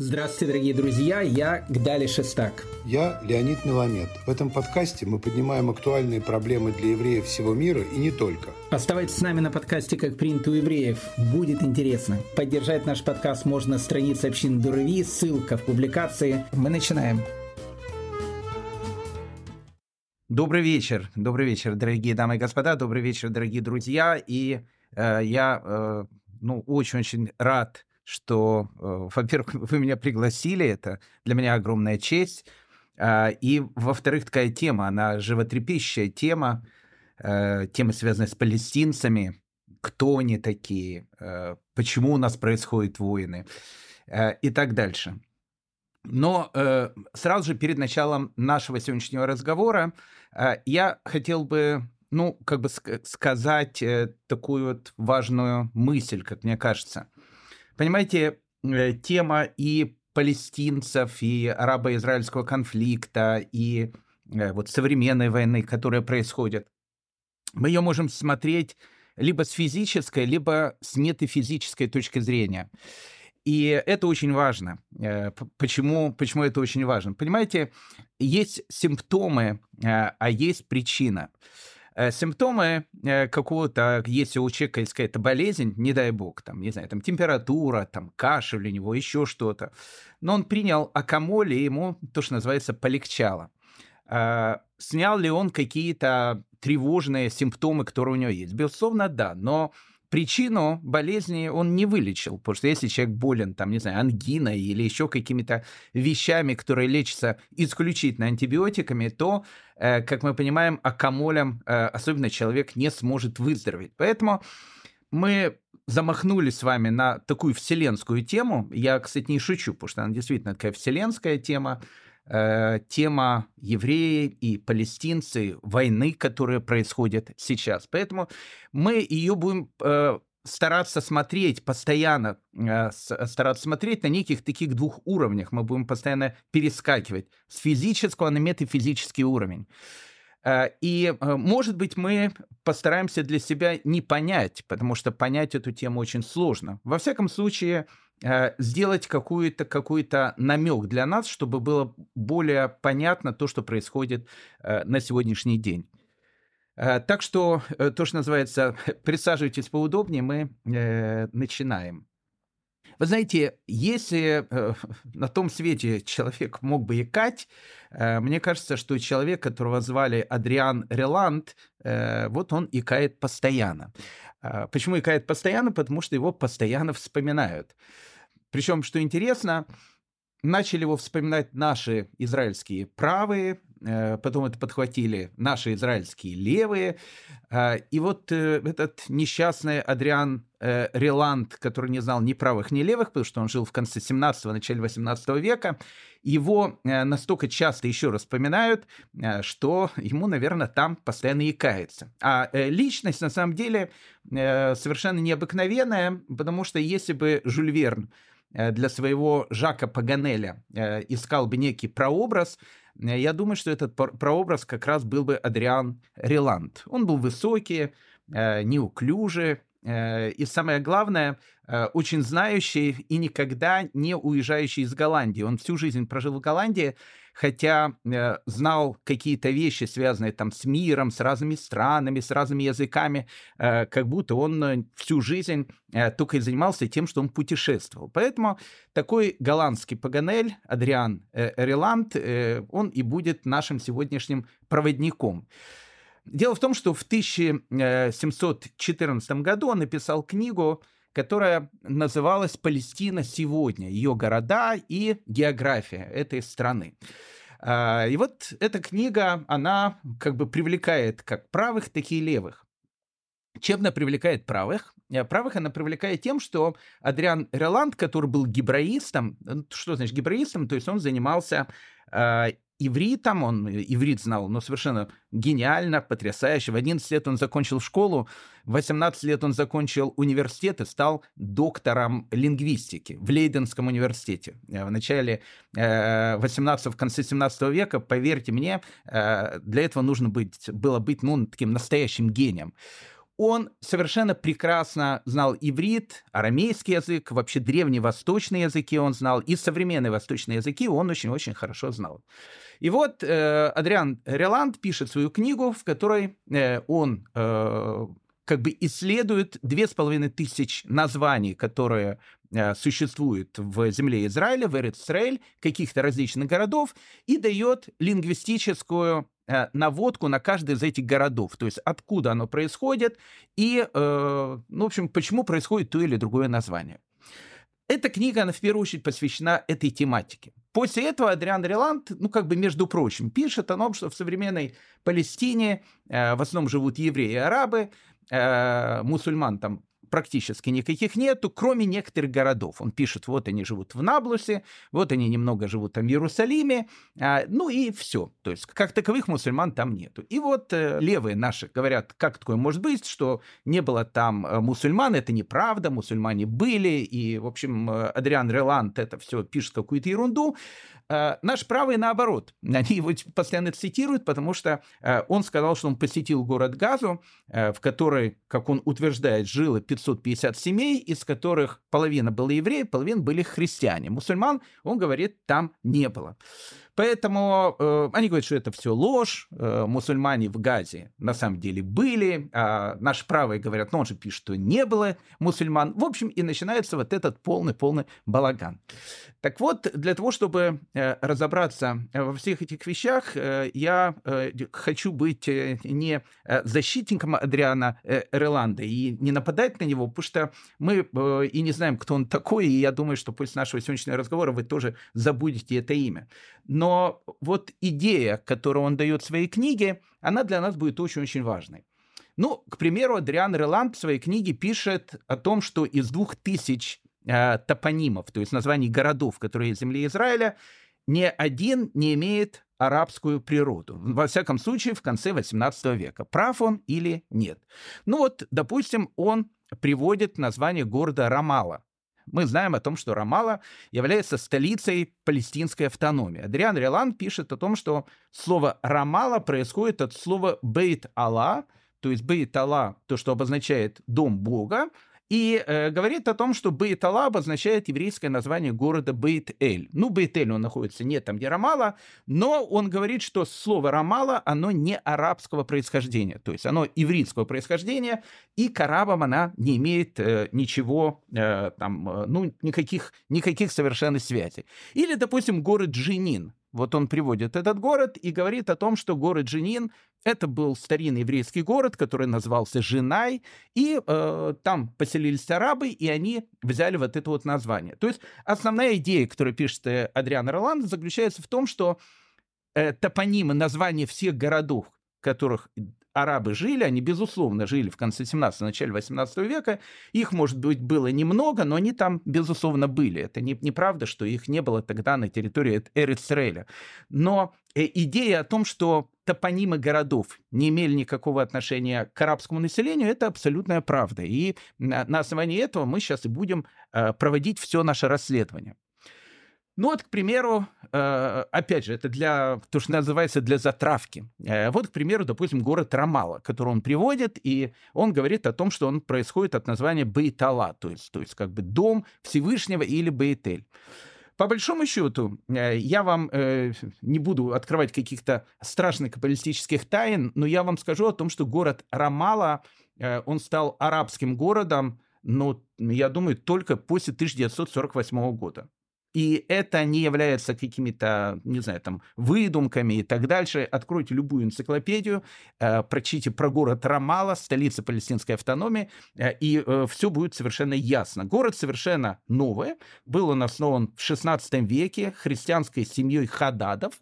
Здравствуйте, дорогие друзья, я Гдали Шестак. Я Леонид Меламед. В этом подкасте мы поднимаем актуальные проблемы для евреев всего мира и не только. Оставайтесь с нами на подкасте «Как принято у евреев». Будет интересно. Поддержать наш подкаст можно на странице общины Дурави, ссылка в публикации. Мы начинаем. Добрый вечер, добрый вечер, дорогие дамы и господа, добрый вечер, дорогие друзья. И э, я э, ну, очень-очень рад что, э, во-первых, вы меня пригласили, это для меня огромная честь. Э, и, во-вторых, такая тема, она животрепещущая тема, э, тема, связанная с палестинцами, кто они такие, э, почему у нас происходят войны и так дальше. Но сразу же перед началом нашего сегодняшнего разговора я хотел бы, ну, как бы сказать такую вот важную мысль, как мне кажется – Понимаете, э, тема и палестинцев, и арабо-израильского конфликта, и э, вот современной войны, которая происходит, мы ее можем смотреть либо с физической, либо с метафизической точки зрения. И это очень важно. Э, почему, почему это очень важно? Понимаете, есть симптомы, а есть причина. Э, симптомы э, какого-то, если у человека есть какая-то болезнь, не дай бог, там, не знаю, там температура, там кашель у него, еще что-то, но он принял акамоль, и ему то, что называется, полегчало. А, снял ли он какие-то тревожные симптомы, которые у него есть? Безусловно, да, но причину болезни он не вылечил, потому что если человек болен, там, не знаю, ангиной или еще какими-то вещами, которые лечатся исключительно антибиотиками, то, э, как мы понимаем, акамолем э, особенно человек не сможет выздороветь. Поэтому мы замахнулись с вами на такую вселенскую тему. Я, кстати, не шучу, потому что она действительно такая вселенская тема. Э, тема евреи и палестинцы, войны, которая происходит сейчас. Поэтому мы ее будем э, стараться смотреть постоянно, э, стараться смотреть на неких таких двух уровнях. Мы будем постоянно перескакивать с физического на метафизический уровень. И, может быть, мы постараемся для себя не понять, потому что понять эту тему очень сложно. Во всяком случае, сделать какой-то какой намек для нас, чтобы было более понятно то, что происходит э, на сегодняшний день. Э, так что то, что называется, присаживайтесь поудобнее, мы начинаем. Вы знаете, если э, на том свете человек мог бы икать, э, мне кажется, что человек, которого звали Адриан Реланд, э, вот он икает постоянно. Э, почему икает постоянно? Потому что его постоянно вспоминают. Причем, что интересно, начали его вспоминать наши израильские правые, э, потом это подхватили наши израильские левые. Э, и вот э, этот несчастный Адриан Реланд, который не знал ни правых, ни левых, потому что он жил в конце 17-го, начале 18 века, его настолько часто еще раз вспоминают, что ему, наверное, там постоянно якается. А личность, на самом деле, совершенно необыкновенная, потому что если бы Жюль Верн для своего Жака Паганеля э, искал бы некий прообраз, э, я думаю, что этот прообраз как раз был бы Адриан Реланд. Он был высокий, неуклюжий, и самое главное, очень знающий и никогда не уезжающий из Голландии. Он всю жизнь прожил в Голландии, хотя э, знал какие-то вещи, связанные там с миром, с разными странами, с разными языками, э, как будто он э, всю жизнь э, только и занимался тем, что он путешествовал. Поэтому такой голландский Паганель, Адриан э, Реланд, э, он и будет нашим сегодняшним проводником. Дело в том, что в 1714 году он написал книгу которая называлась «Палестина сегодня. Ее города и география этой страны». А, и вот эта книга, она как бы привлекает как правых, так и левых. Чем она привлекает правых? Э, правых она привлекает тем, что Адриан Реланд, который был гибраистом, что значит гибраистом, то есть он занимался а, ивритом, он иврит знал, но совершенно гениально, потрясающе. В 11 лет он закончил школу, в 18 лет он закончил университет и стал доктором лингвистики в Лейденском университете. Э, в начале 18 э, в конце 17 века, поверьте мне, э, для этого нужно быть, было быть ну, таким настоящим гением. он совершенно прекрасно знал иврит, арамейский язык, вообще древние восточные языки он знал, и современные восточные языки он очень-очень хорошо знал. И вот э, Адриан Реланд пишет свою книгу, в которой э, он э, как бы исследует две с половиной тысяч названий, которые э, существуют в земле Израиля, в Эрицраэль, каких-то различных городов, и дает лингвистическую Э, наводку на каждый из этих городов, то есть откуда оно происходит и, э, ну, в общем, почему происходит то или другое название. Эта книга, она в первую очередь посвящена этой тематике. После этого Адриан Реланд, ну, как бы, между прочим, пишет о том, что в современной Палестине э, в основном живут евреи и арабы, э, мусульман там практически никаких нету, кроме некоторых городов. Он пишет, вот они живут в Наблусе, вот они немного живут там в Иерусалиме, а, ну и все. То есть как таковых мусульман там нету. И вот э, левые наши говорят, как такое может быть, что не было там э, мусульман, это неправда, мусульмане были, и, в общем, э, Адриан Реланд это все пишет какую-то ерунду. Э, наш правый наоборот. Они его постоянно цитируют, потому что э, он сказал, что он посетил город Газу, э, в которой, как он утверждает, жило 550 семей, из которых половина была евреи, половина были христиане. Мусульман, он говорит, там не было. Поэтому э, они говорят, что это все ложь, э, мусульмане в Газе на самом деле были, а наши правые говорят, ну он же пишет, что не было мусульман. В общем, и начинается вот этот полный-полный балаган. Так вот, для того, чтобы э, разобраться во всех этих вещах, э, я э, хочу быть э, не э, защитником Адриана э, Реланда и не нападать на него, потому что мы э, и не знаем, кто он такой, и я думаю, что после нашего сегодняшнего разговора вы тоже забудете это имя. Но вот идея, которую он дает в своей книге, она для нас будет очень-очень важной. Ну, к примеру, Адриан Реланд в своей книге пишет о том, что из двух тысяч э, топонимов, то есть названий городов, которые есть в земле Израиля, ни один не имеет арабскую природу. Во всяком случае, в конце XVIII века. Прав он или нет? Ну вот, допустим, он приводит название города Рамала мы знаем о том, что Рамала является столицей палестинской автономии. Адриан Релан пишет о том, что слово Рамала происходит от слова Бейт Алла, то есть Бейт Алла, то, что обозначает дом Бога, и э, говорит о том, что Бейт-Алла обозначает еврейское название города Бейт-Эль. Ну, Бейт-Эль, он находится не там, где Рамала, но он говорит, что слово Рамала, оно не арабского происхождения, то есть оно еврейского происхождения, и к арабам она не имеет э, ничего, э, там, э, ну, никаких, никаких совершенно связей. Или, допустим, город Джинин. Вот он приводит этот город и говорит о том, что город Джинин это был старинный еврейский город, который назывался Женай, и э, там поселились арабы, и они взяли вот это вот название. То есть основная идея, которую пишет э, Адриан Роланд, заключается в том, что э, топонимы, названия всех городов, которых арабы жили, они, безусловно, жили в конце 17 начале 18 века. Их, может быть, было немного, но они там, безусловно, были. Это не, неправда, что их не было тогда на территории Эрицреля. Но э, идея о том, что топонимы городов не имели никакого отношения к арабскому населению, это абсолютная правда. И на основании этого мы сейчас и будем э, проводить все наше расследование. Ну вот, к примеру, э, опять же, это для, то, что называется, для затравки. Э, вот, к примеру, допустим, город Рамала, который он приводит, и он говорит о том, что он происходит от названия Бейтала, то есть, то есть как бы дом Всевышнего или Бейтель. По большому счету, э, я вам не буду открывать каких-то страшных каббалистических тайн, но я вам скажу о том, что город Рамала, он стал арабским городом, но, я думаю, только после 1948 года. И это не является какими-то, не знаю, там, выдумками и так дальше. Откройте любую энциклопедию, э, прочтите про город Рамала, столица палестинской автономии, э, и э, все будет совершенно ясно. Город совершенно новый. Был он основан в 16 веке христианской семьей Хададов.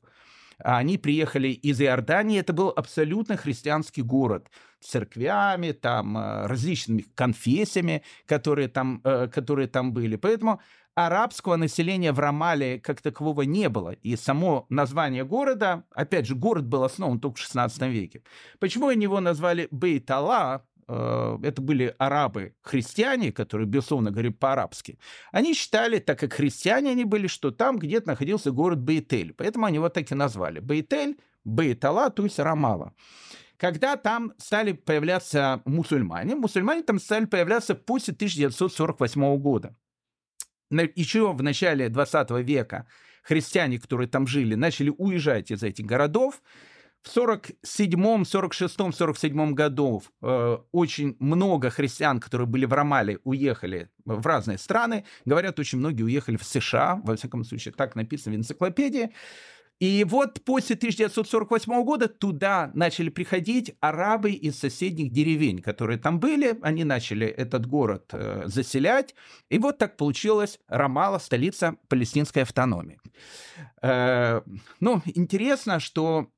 Они приехали из Иордании. Это был абсолютно христианский город церквями, там, э, различными конфессиями, которые там, э, которые там были. Поэтому арабского населения в Рамале как такового не было. И само название города, опять же, город был основан только в 16 веке. Почему они его назвали Бейтала, э, это были арабы-христиане, которые, безусловно, говорили по-арабски, они считали, так как христиане они были, что там где-то находился город Бейтель. Поэтому они его так и назвали. Бейтель, Бейтала, то есть Рамала. когда там стали появляться мусульмане, мусульмане там стали появляться после 1948 года. Еще в начале 20 века христиане, которые там жили, начали уезжать из этих городов. В 47, 46, 47 году э, очень много христиан, которые были в Рамале, уехали в разные страны. Говорят, очень многие уехали в США, во всяком случае, так написано в энциклопедии. И вот после 1948 года туда начали приходить арабы из соседних деревень, которые там были. Они начали этот город э, заселять. И вот так получилась Рамала, столица палестинской автономии. Э, ну, интересно, что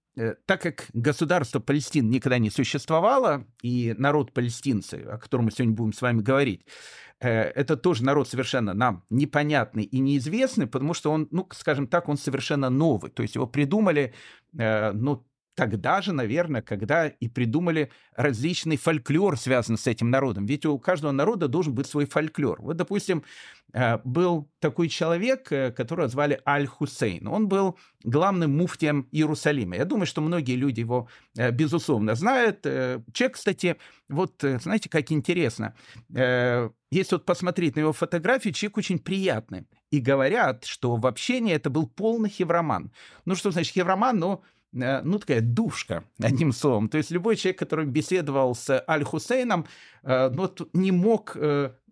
так как государство Палестин никогда не существовало, и народ палестинцы, о котором мы сегодня будем с вами говорить, Э, это тоже народ совершенно нам непонятный и неизвестный, потому что он, ну, скажем так, он совершенно новый. То есть его придумали, э, ну, тогда же, наверное, когда и придумали различный фольклор, связанный с этим народом. Ведь у каждого народа должен быть свой фольклор. Вот, допустим, э, был такой человек, э, которого звали Аль-Хусейн. Он был главным муфтием Иерусалима. Я думаю, что многие люди его, э, безусловно, знают. Человек, кстати, вот знаете, как интересно. Если вот посмотреть на его фотографии, человек очень приятный. И говорят, что в общении это был полный хевроман. Ну, что значит хевроман? Ну, Э, ну, такая душка, одним словом. То есть любой человек, который беседовал с Аль-Хусейном, э, ну, не мог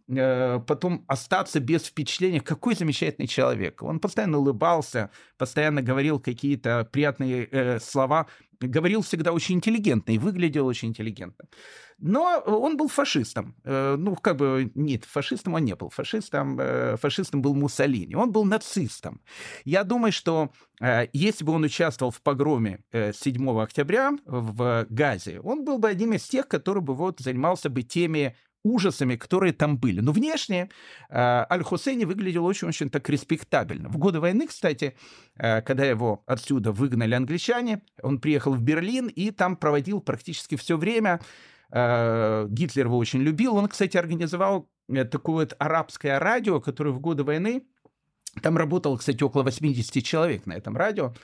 э, потом остаться без впечатления, какой замечательный человек. Он постоянно улыбался, постоянно говорил какие-то приятные э, слова, говорил всегда очень интеллигентно и выглядел очень интеллигентно. Но он был фашистом. Э, ну, как бы, нет, фашистом он не был. Фашистом, э, фашистом был Муссолини. Он был нацистом. Я думаю, что э, если бы он участвовал в погроме 7 октября в Газе, он был бы одним из тех, который бы вот занимался бы теми ужасами, которые там были. Но внешне Аль-Хусейни выглядел очень-очень так респектабельно. В годы войны, кстати, когда его отсюда выгнали англичане, он приехал в Берлин и там проводил практически все время Э, Гитлер его очень любил. Он, кстати, организовал э, такое вот арабское радио, которое в годы войны, там работало, кстати, около 80 человек на этом радио,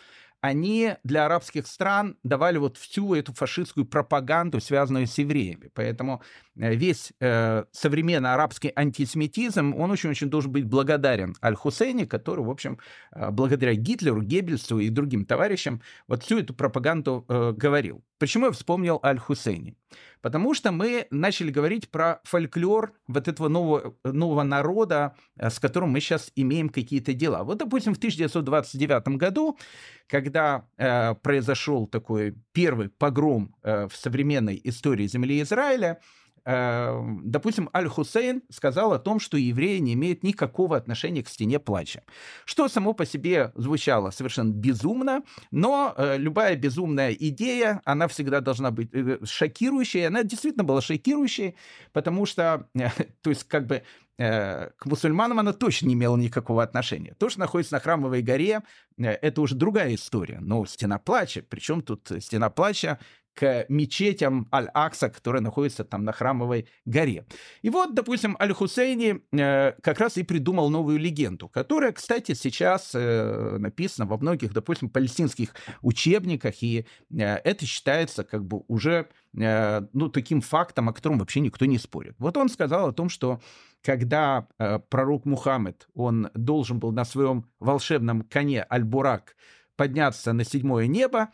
они для арабских стран давали вот всю эту фашистскую пропаганду, связанную с евреями. Поэтому э, весь э, современный арабский антисемитизм, он очень-очень должен быть благодарен Аль-Хусейне, который, в общем, э, благодаря Гитлеру, Геббельсу и другим товарищам вот всю эту пропаганду э, говорил. Почему я вспомнил Аль-Хусейни? Потому что мы начали говорить про фольклор вот этого нового, нового народа, э, с которым мы сейчас имеем какие-то дела. Вот, допустим, в 1929 году, когда э, произошел такой первый погром э, в современной истории земли Израиля, допустим, Аль-Хусейн сказал о том, что евреи не имеют никакого отношения к стене плача. Что само по себе звучало совершенно безумно, но э, любая безумная идея, она всегда должна быть э, шокирующей. Она действительно была шокирующей, потому что, э, то есть, как бы э, к мусульманам она точно не имела никакого отношения. То, что находится на Храмовой горе, э, это уже другая история. Но стена плача, причем тут стена плача к мечетям Аль-Акса, которые находятся там на Храмовой горе. И вот, допустим, Аль-Хусейни э, как раз и придумал новую легенду, которая, кстати, сейчас э, написана во многих, допустим, палестинских учебниках, и э, это считается как бы уже э, ну, таким фактом, о котором вообще никто не спорит. Вот он сказал о том, что когда э, пророк Мухаммед, он должен был на своем волшебном коне Аль-Бурак подняться на седьмое небо,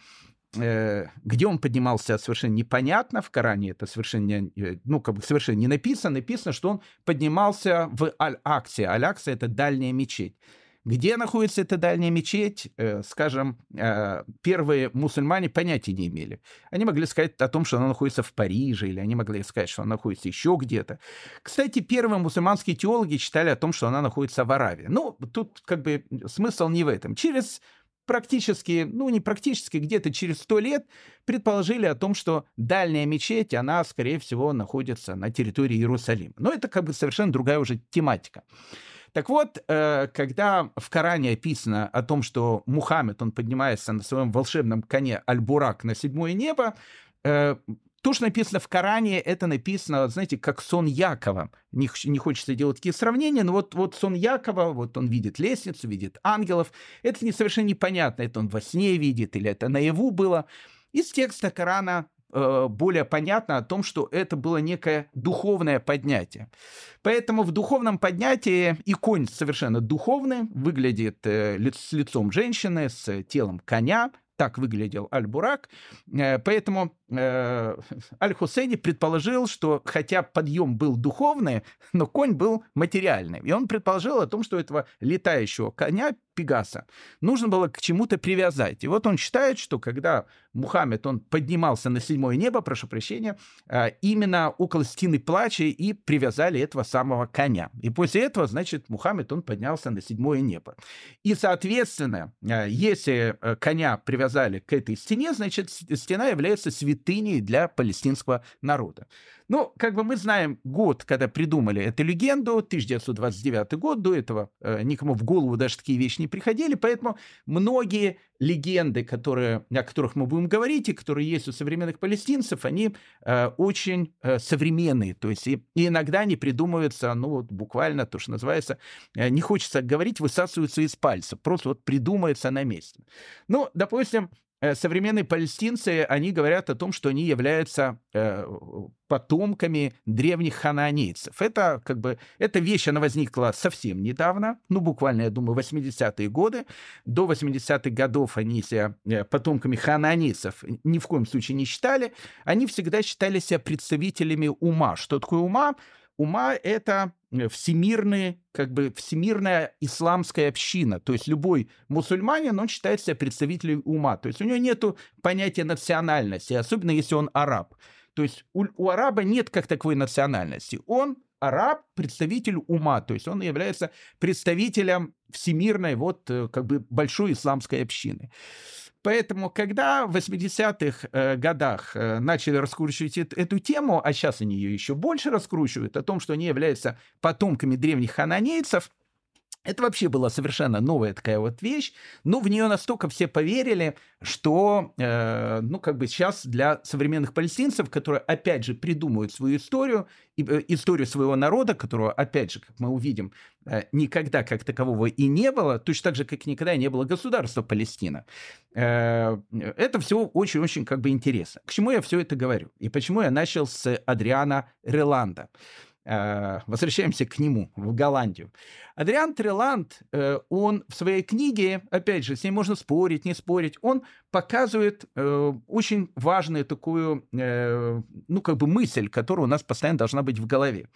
где он поднимался, совершенно непонятно. В Коране это совершенно, э, ну, как бы совершенно не написано. Написано, что он поднимался в Аль-Аксе. Аль-Акса — это дальняя мечеть. Где находится эта дальняя мечеть, э, скажем, первые мусульмане понятия не имели. Они могли сказать о том, что она находится в Париже, или они могли сказать, что она находится еще где-то. Кстати, первые мусульманские теологи читали о том, что она находится в Аравии. Ну, тут как бы смысл не в этом. Через практически, ну не практически, где-то через сто лет предположили о том, что дальняя мечеть, она, скорее всего, находится на территории Иерусалима. Но это как бы совершенно другая уже тематика. Так вот, э, когда в Коране описано о том, что Мухаммед, он поднимается на своем волшебном коне Аль-Бурак на седьмое небо, э, то, что написано в Коране, это написано, знаете, как сон Якова. Не, не хочется делать такие сравнения, но вот, вот сон Якова, вот он видит лестницу, видит ангелов. Это не совершенно непонятно, это он во сне видит или это наяву было. Из текста Корана э, более понятно о том, что это было некое духовное поднятие. Поэтому в духовном поднятии и конь совершенно духовный, выглядит э, с лицом женщины, с телом коня, так выглядел Аль-Бурак. Э, поэтому э, Аль-Хусейни предположил, что хотя подъем был духовный, но конь был материальный. И он предположил о том, что этого летающего коня Пегаса нужно было к чему-то привязать. И вот он считает, что когда Мухаммед, он поднимался на седьмое небо, прошу прощения, э, именно около стены плача и привязали этого самого коня. И после этого, значит, Мухаммед, он поднялся на седьмое небо. И, соответственно, если коня привязали привязали к этой стене, значит, стена является святыней для палестинского народа. Ну, как бы мы знаем год, когда придумали эту легенду, 1929 год, до этого э, никому в голову даже такие вещи не приходили, поэтому многие легенды, которые, о которых мы будем говорить, и которые есть у современных палестинцев, они э, очень э, современные, то есть и, и иногда они придумываются, ну, вот буквально то, что называется, э, не хочется говорить, высасываются из пальца, просто вот придумывается на месте. Ну, допустим, современные палестинцы, они говорят о том, что они являются э, потомками древних ханаанейцев. Это как бы, эта вещь, она возникла совсем недавно, ну, буквально, я думаю, 80-е годы. До 80-х годов они себя э, потомками ханаанейцев ни в коем случае не считали. Они всегда считали себя представителями ума. Что такое ума? Ума — это Э, всемирные, как бы всемирная исламская община. То есть любой мусульманин, он считает себя представителем ума. То есть у него нет понятия национальности, особенно если он араб. То есть у, у араба нет как таковой национальности. Он араб, представитель ума, то есть он является представителем всемирной вот э, как бы большой исламской общины. Поэтому, когда в 80-х э, годах э, начали раскручивать эту тему, а сейчас они ее еще больше раскручивают, о том, что они являются потомками древних хананейцев, это вообще была совершенно новая такая вот вещь, но в нее настолько все поверили, что, э, ну, как бы сейчас для современных палестинцев, которые, опять же, придумывают свою историю, и, э, историю своего народа, которого, опять же, как мы увидим, э, никогда как такового и не было, точно так же, как никогда не было государства Палестина. Э, это все очень-очень как бы интересно. К чему я все это говорю? И почему я начал с Адриана Реланда? Э, возвращаемся к нему, в Голландию. Адриан Треланд, э, он в своей книге, опять же, с ней можно спорить, не спорить, он показывает э, очень важную такую, ну, как бы мысль, которая у нас постоянно должна быть в голове.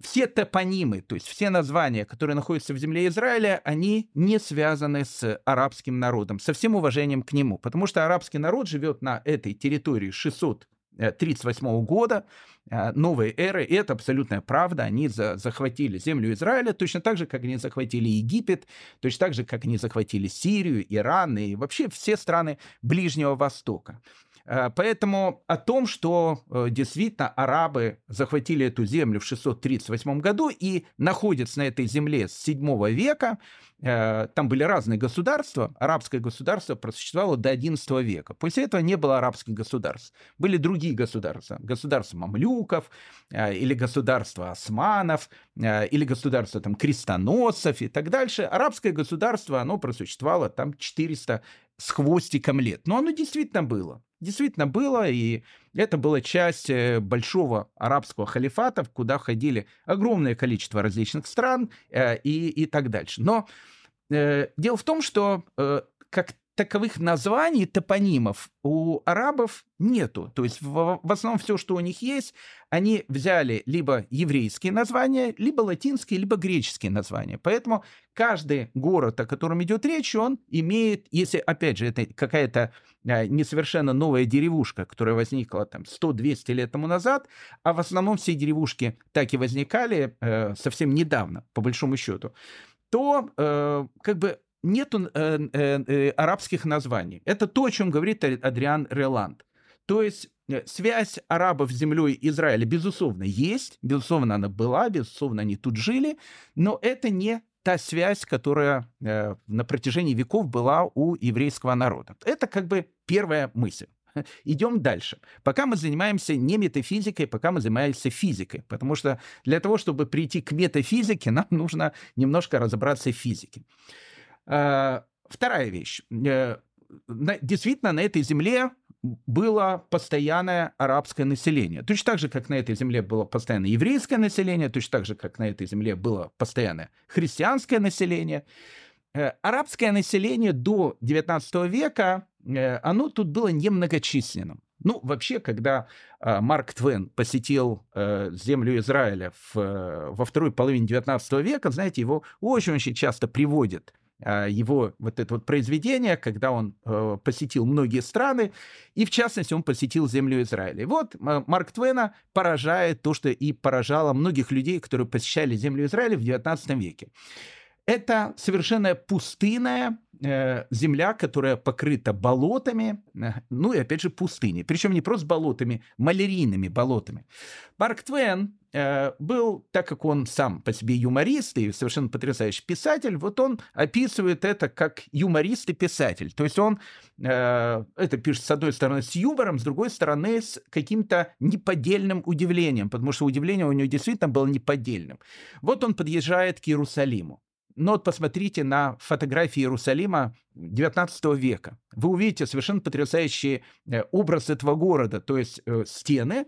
Все топонимы, то есть все названия, которые находятся в земле Израиля, они не связаны с арабским народом, со всем уважением к нему, потому что арабский народ живет на этой территории 600 1938 года, э, новой эры, и это абсолютная правда, они за, захватили землю Израиля точно так же, как они захватили Египет, точно так же, как они захватили Сирию, Иран и вообще все страны Ближнего Востока. Э, поэтому о том, что э, действительно арабы захватили эту землю в 638 году и находятся на этой земле с 7 века, э, там были разные государства, арабское государство просуществовало до 11 века. После этого не было арабских государств. Были другие государства. Государство мамлюков, или государство османов, или государство там, крестоносцев и так дальше. Арабское государство, оно просуществовало там 400 с хвостиком лет. Но оно действительно было. Действительно было, и это была часть э, большого арабского халифата, куда входили огромное количество различных стран э, и, и так дальше. Но э, дело в том, что э, как таковых названий, топонимов у арабов нету. То есть в, в основном все, что у них есть, они взяли либо еврейские названия, либо латинские, либо греческие названия. Поэтому каждый город, о котором идет речь, он имеет, если, опять же, это какая-то а, несовершенно новая деревушка, которая возникла там 100-200 лет тому назад, а в основном все деревушки так и возникали э, совсем недавно, по большому счету, то э, как бы нету э, э, э, арабских названий. Это то, о чем говорит Адриан Реланд. То есть э, связь арабов с землей Израиля, безусловно, есть, безусловно, она была, безусловно, они тут жили, но это не та связь, которая э, на протяжении веков была у еврейского народа. Это как бы первая мысль. Идем дальше. Пока мы занимаемся не метафизикой, пока мы занимаемся физикой. Потому что для того, чтобы прийти к метафизике, нам нужно немножко разобраться в физике. Э, вторая вещь. Э, действительно, на этой земле было постоянное арабское население. Точно так же, как на этой земле было постоянное еврейское население, точно так же, как на этой земле было постоянное христианское население. Э, арабское население до XIX века, оно тут было немногочисленным. Ну, вообще, когда Марк Твен посетил землю Израиля в, во второй половине XIX века, знаете, его очень-очень часто приводят его вот это вот произведение, когда он э, посетил многие страны, и в частности он посетил землю Израиля. И вот Марк Твена поражает то, что и поражало многих людей, которые посещали землю Израиля в XIX веке. Это совершенно пустынная э, земля, которая покрыта болотами, э, ну и опять же пустыней. Причем не просто болотами, малярийными болотами. Марк Твен э, был, так как он сам по себе юморист и совершенно потрясающий писатель, вот он описывает это как юморист и писатель. То есть он э, это пишет с одной стороны с юмором, с другой стороны с каким-то неподдельным удивлением, потому что удивление у него действительно было неподдельным. Вот он подъезжает к Иерусалиму. Но вот посмотрите на фотографии Иерусалима XIX века. Вы увидите совершенно потрясающий э, образ этого города, то есть э, стены, э,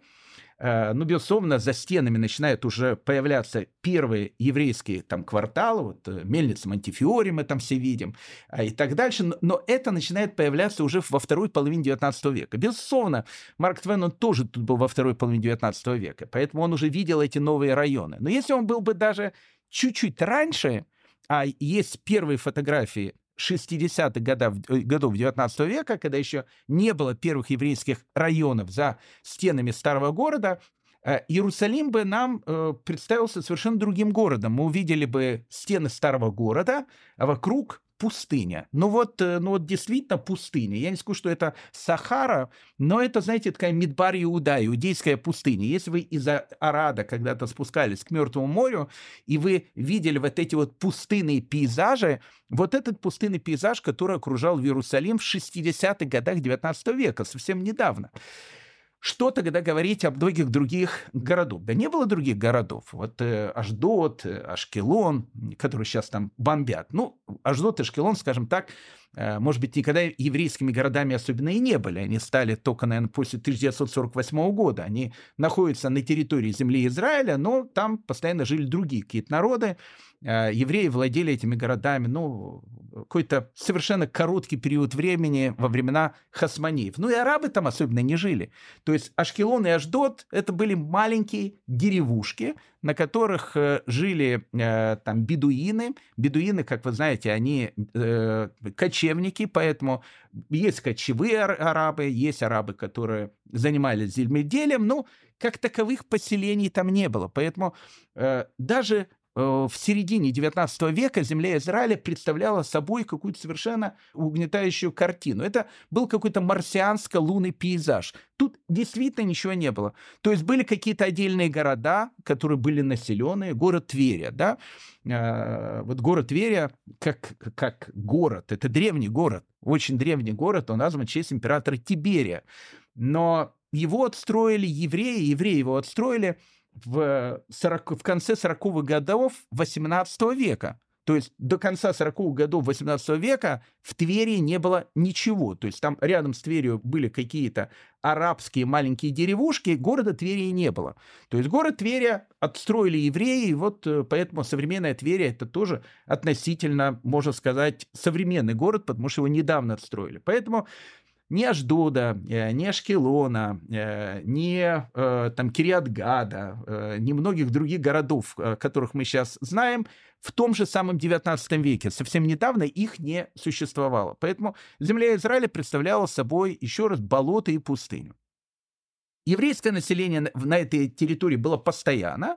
ну, безусловно, за стенами начинают уже появляться первые еврейские там кварталы, вот мельница Монтифиори мы там все видим, а, и так дальше, но это начинает появляться уже во второй половине XIX века. Безусловно, Марк Твен, он тоже тут был во второй половине XIX века, поэтому он уже видел эти новые районы. Но если он был бы даже чуть-чуть раньше, а есть первые фотографии 60-х годов, э, годов 19 века, когда еще не было первых еврейских районов за стенами старого города, э, Иерусалим бы нам э, представился совершенно другим городом. Мы увидели бы стены старого города, а вокруг пустыня. Ну вот, э, ну вот действительно пустыня. Я не скажу, что это Сахара, но это, знаете, такая Мидбар Иуда, иудейская пустыня. Если вы из Арада когда-то спускались к Мертвому морю, и вы видели вот эти вот пустынные пейзажи, вот этот пустынный пейзаж, который окружал Иерусалим в 60-х годах 19 века, совсем недавно. Что тогда говорить об многих других городах? Да не было других городов. Вот э, Аждот, э, Ашкелон, которые сейчас там бомбят. Ну, Аждот и Ашкелон, скажем так, э, может быть, никогда еврейскими городами особенно и не были. Они стали только, наверное, после 1948 года. Они находятся на территории земли Израиля, но там постоянно жили другие какие-то народы. Э, евреи владели этими городами, ну, какой-то совершенно короткий период времени во времена хасманеев. Ну и арабы там особенно не жили. То есть Ашкелон и Аждот — это были маленькие деревушки, на которых э, жили э, там бедуины. Бедуины, как вы знаете, они э, кочевники, поэтому есть кочевые арабы, есть арабы, которые занимались земледелием, но как таковых поселений там не было. Поэтому э, даже в середине XIX века земля Израиля представляла собой какую-то совершенно угнетающую картину. Это был какой-то марсианско-лунный пейзаж. Тут действительно ничего не было. То есть были какие-то отдельные города, которые были населенные, город Тверя, да, э, вот город Тверя как, как город, это древний город, очень древний город, он назван в честь императора Тиберия. Но его отстроили евреи, евреи его отстроили – в, 40, в конце 40-х годов 18 века. То есть до конца 40-х годов 18 века в Твери не было ничего. То есть там рядом с Тверью были какие-то арабские маленькие деревушки, города Твери не было. То есть город Тверя отстроили евреи, и вот э, поэтому современная Тверь это тоже относительно, можно сказать, современный город, потому что его недавно отстроили. Поэтому ни Аждода, э, ни Ашкелона, э, ни э, там Кириатгада, ни многих других городов, которых мы сейчас знаем, в том же самом 19 веке. Совсем недавно их не существовало. Поэтому земля Израиля представляла собой, еще раз, болото и пустыню. Еврейское население на этой территории было постоянно,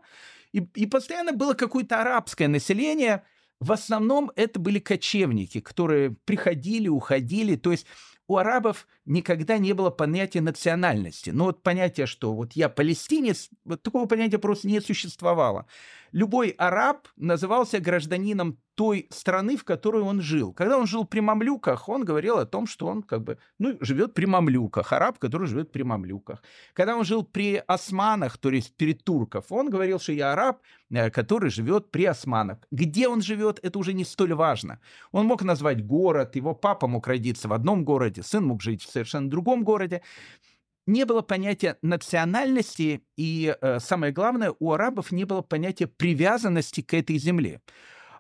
и, и постоянно было какое-то арабское население. В основном это были кочевники, которые приходили, уходили. То есть у арабов никогда не было понятия национальности. Ну вот понятие, что вот я палестинец, вот такого понятия просто не существовало. Любой араб назывался гражданином той страны, в которой он жил. Когда он жил при мамлюках, он говорил о том, что он как бы, ну, живет при мамлюках, араб, который живет при мамлюках. Когда он жил при османах, то есть перед турков, он говорил, что я араб, э, который живет при османах. Где он живет, это уже не столь важно. Он мог назвать город, его папа мог родиться в одном городе, сын мог жить в совершенно другом городе не было понятия национальности, и э, самое главное, у арабов не было понятия привязанности к этой земле.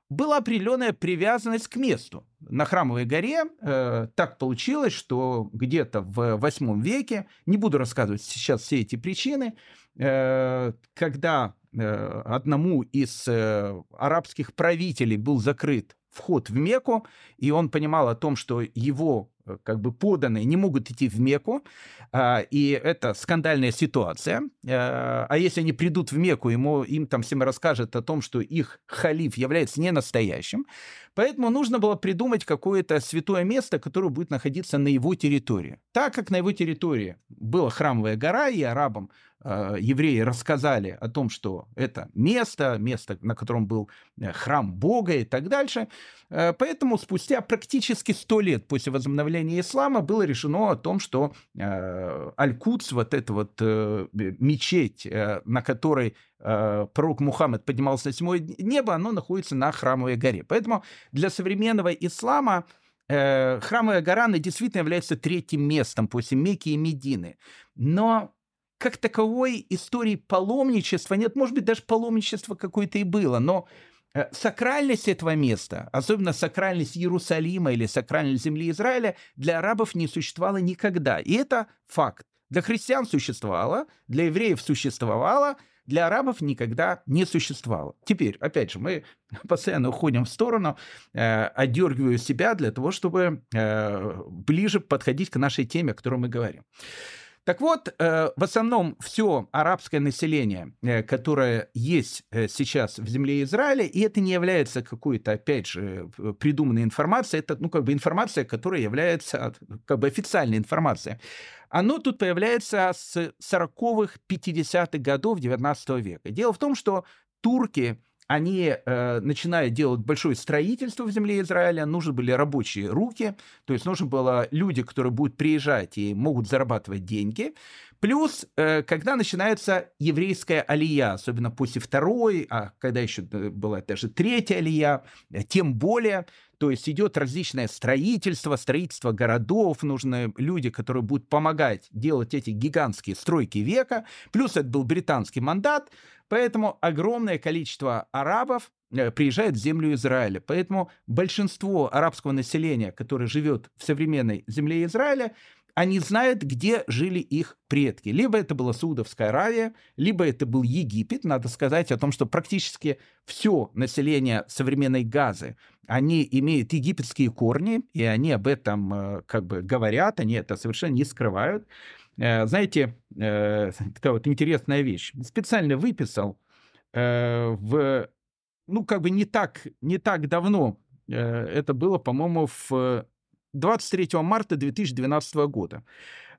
Была определенная привязанность к месту. На Храмовой горе э, так получилось, что где-то в восьмом веке, не буду рассказывать сейчас все эти причины, э, когда э, одному из э, арабских правителей был закрыт вход в Мекку, и он понимал о том, что его как бы поданные не могут идти в Мекку, а, и это скандальная ситуация. Э, а если они придут в Мекку, ему, им там всем расскажет о том, что их халиф является не настоящим, поэтому нужно было придумать какое-то святое место, которое будет находиться на его территории. Так как на его территории была храмовая гора, и арабам э, евреи рассказали о том, что это место, место, на котором был храм Бога и так дальше, Э, поэтому спустя практически сто лет после возобновления ислама было решено о том, что э, Аль-Кудс, вот эта вот э, мечеть, на которой пророк Мухаммед поднимался на седьмое небо, оно находится на Храмовой горе. Поэтому для современного ислама Храмовая гора, действительно является третьим местом после Мекки и Медины. Но как таковой истории паломничества нет, может быть, даже паломничество какое-то и было, но Э, сакральность этого места, особенно сакральность Иерусалима или сакральность земли Израиля, для арабов не существовала никогда. И это факт. Для христиан существовало, для евреев существовало, для арабов никогда не существовало. Теперь, опять же, мы постоянно уходим в сторону, э, одергиваю себя для того, чтобы э, ближе подходить к нашей теме, о которой мы говорим. Так вот, э, в основном все арабское население, э, которое есть э, сейчас в земле Израиля, и это не является какой-то, опять же, придуманной информацией, это, ну, как бы информация, которая является, как бы официальной информацией. Оно тут появляется с 40-х, 50-х годов 19 века. Дело в том, что турки они э, начинают делать большое строительство в земле Израиля, нужны были рабочие руки, то есть нужны было люди, которые будут приезжать и могут зарабатывать деньги. Плюс, э, когда начинается еврейская алия, особенно после второй, а когда еще э, была даже третья алия, э, тем более, то есть идет различное строительство, строительство городов, нужны люди, которые будут помогать делать эти гигантские стройки века. Плюс это был британский мандат, поэтому огромное количество арабов э, приезжает в землю Израиля. Поэтому большинство арабского населения, которое живет в современной земле Израиля, они знают, где жили их предки. Либо это была Саудовская Аравия, либо это был Египет. Надо сказать о том, что практически все население современной Газы, они имеют египетские корни, и они об этом э, как бы говорят, они это совершенно не скрывают. Э, знаете, э, такая вот интересная вещь. Специально выписал в, ну, как бы не так, не так давно, это было, по-моему, в 23 марта 2012 года.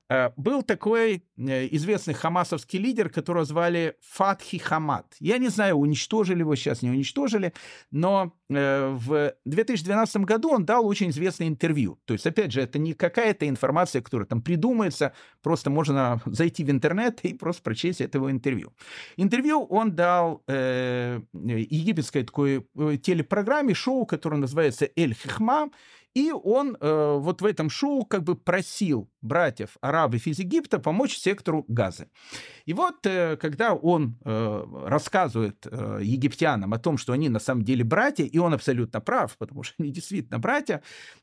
Э, был такой э, известный хамасовский лидер, которого звали Фатхи Хамад. Я не знаю, уничтожили его, сейчас не уничтожили, но э, в 2012 году он дал очень известное интервью. То есть, опять же, это не какая-то информация, которая там придумается, просто можно зайти в интернет и просто прочесть этого интервью. Интервью он дал э, египетской такой телепрограмме, шоу, которое называется «Эль Хихма», и он э, вот в этом шоу как бы просил братьев арабов из Египта помочь сектору Газы. И вот э, когда он э, рассказывает э, египтянам о том, что они на самом деле братья, и он абсолютно прав, потому что они действительно братья,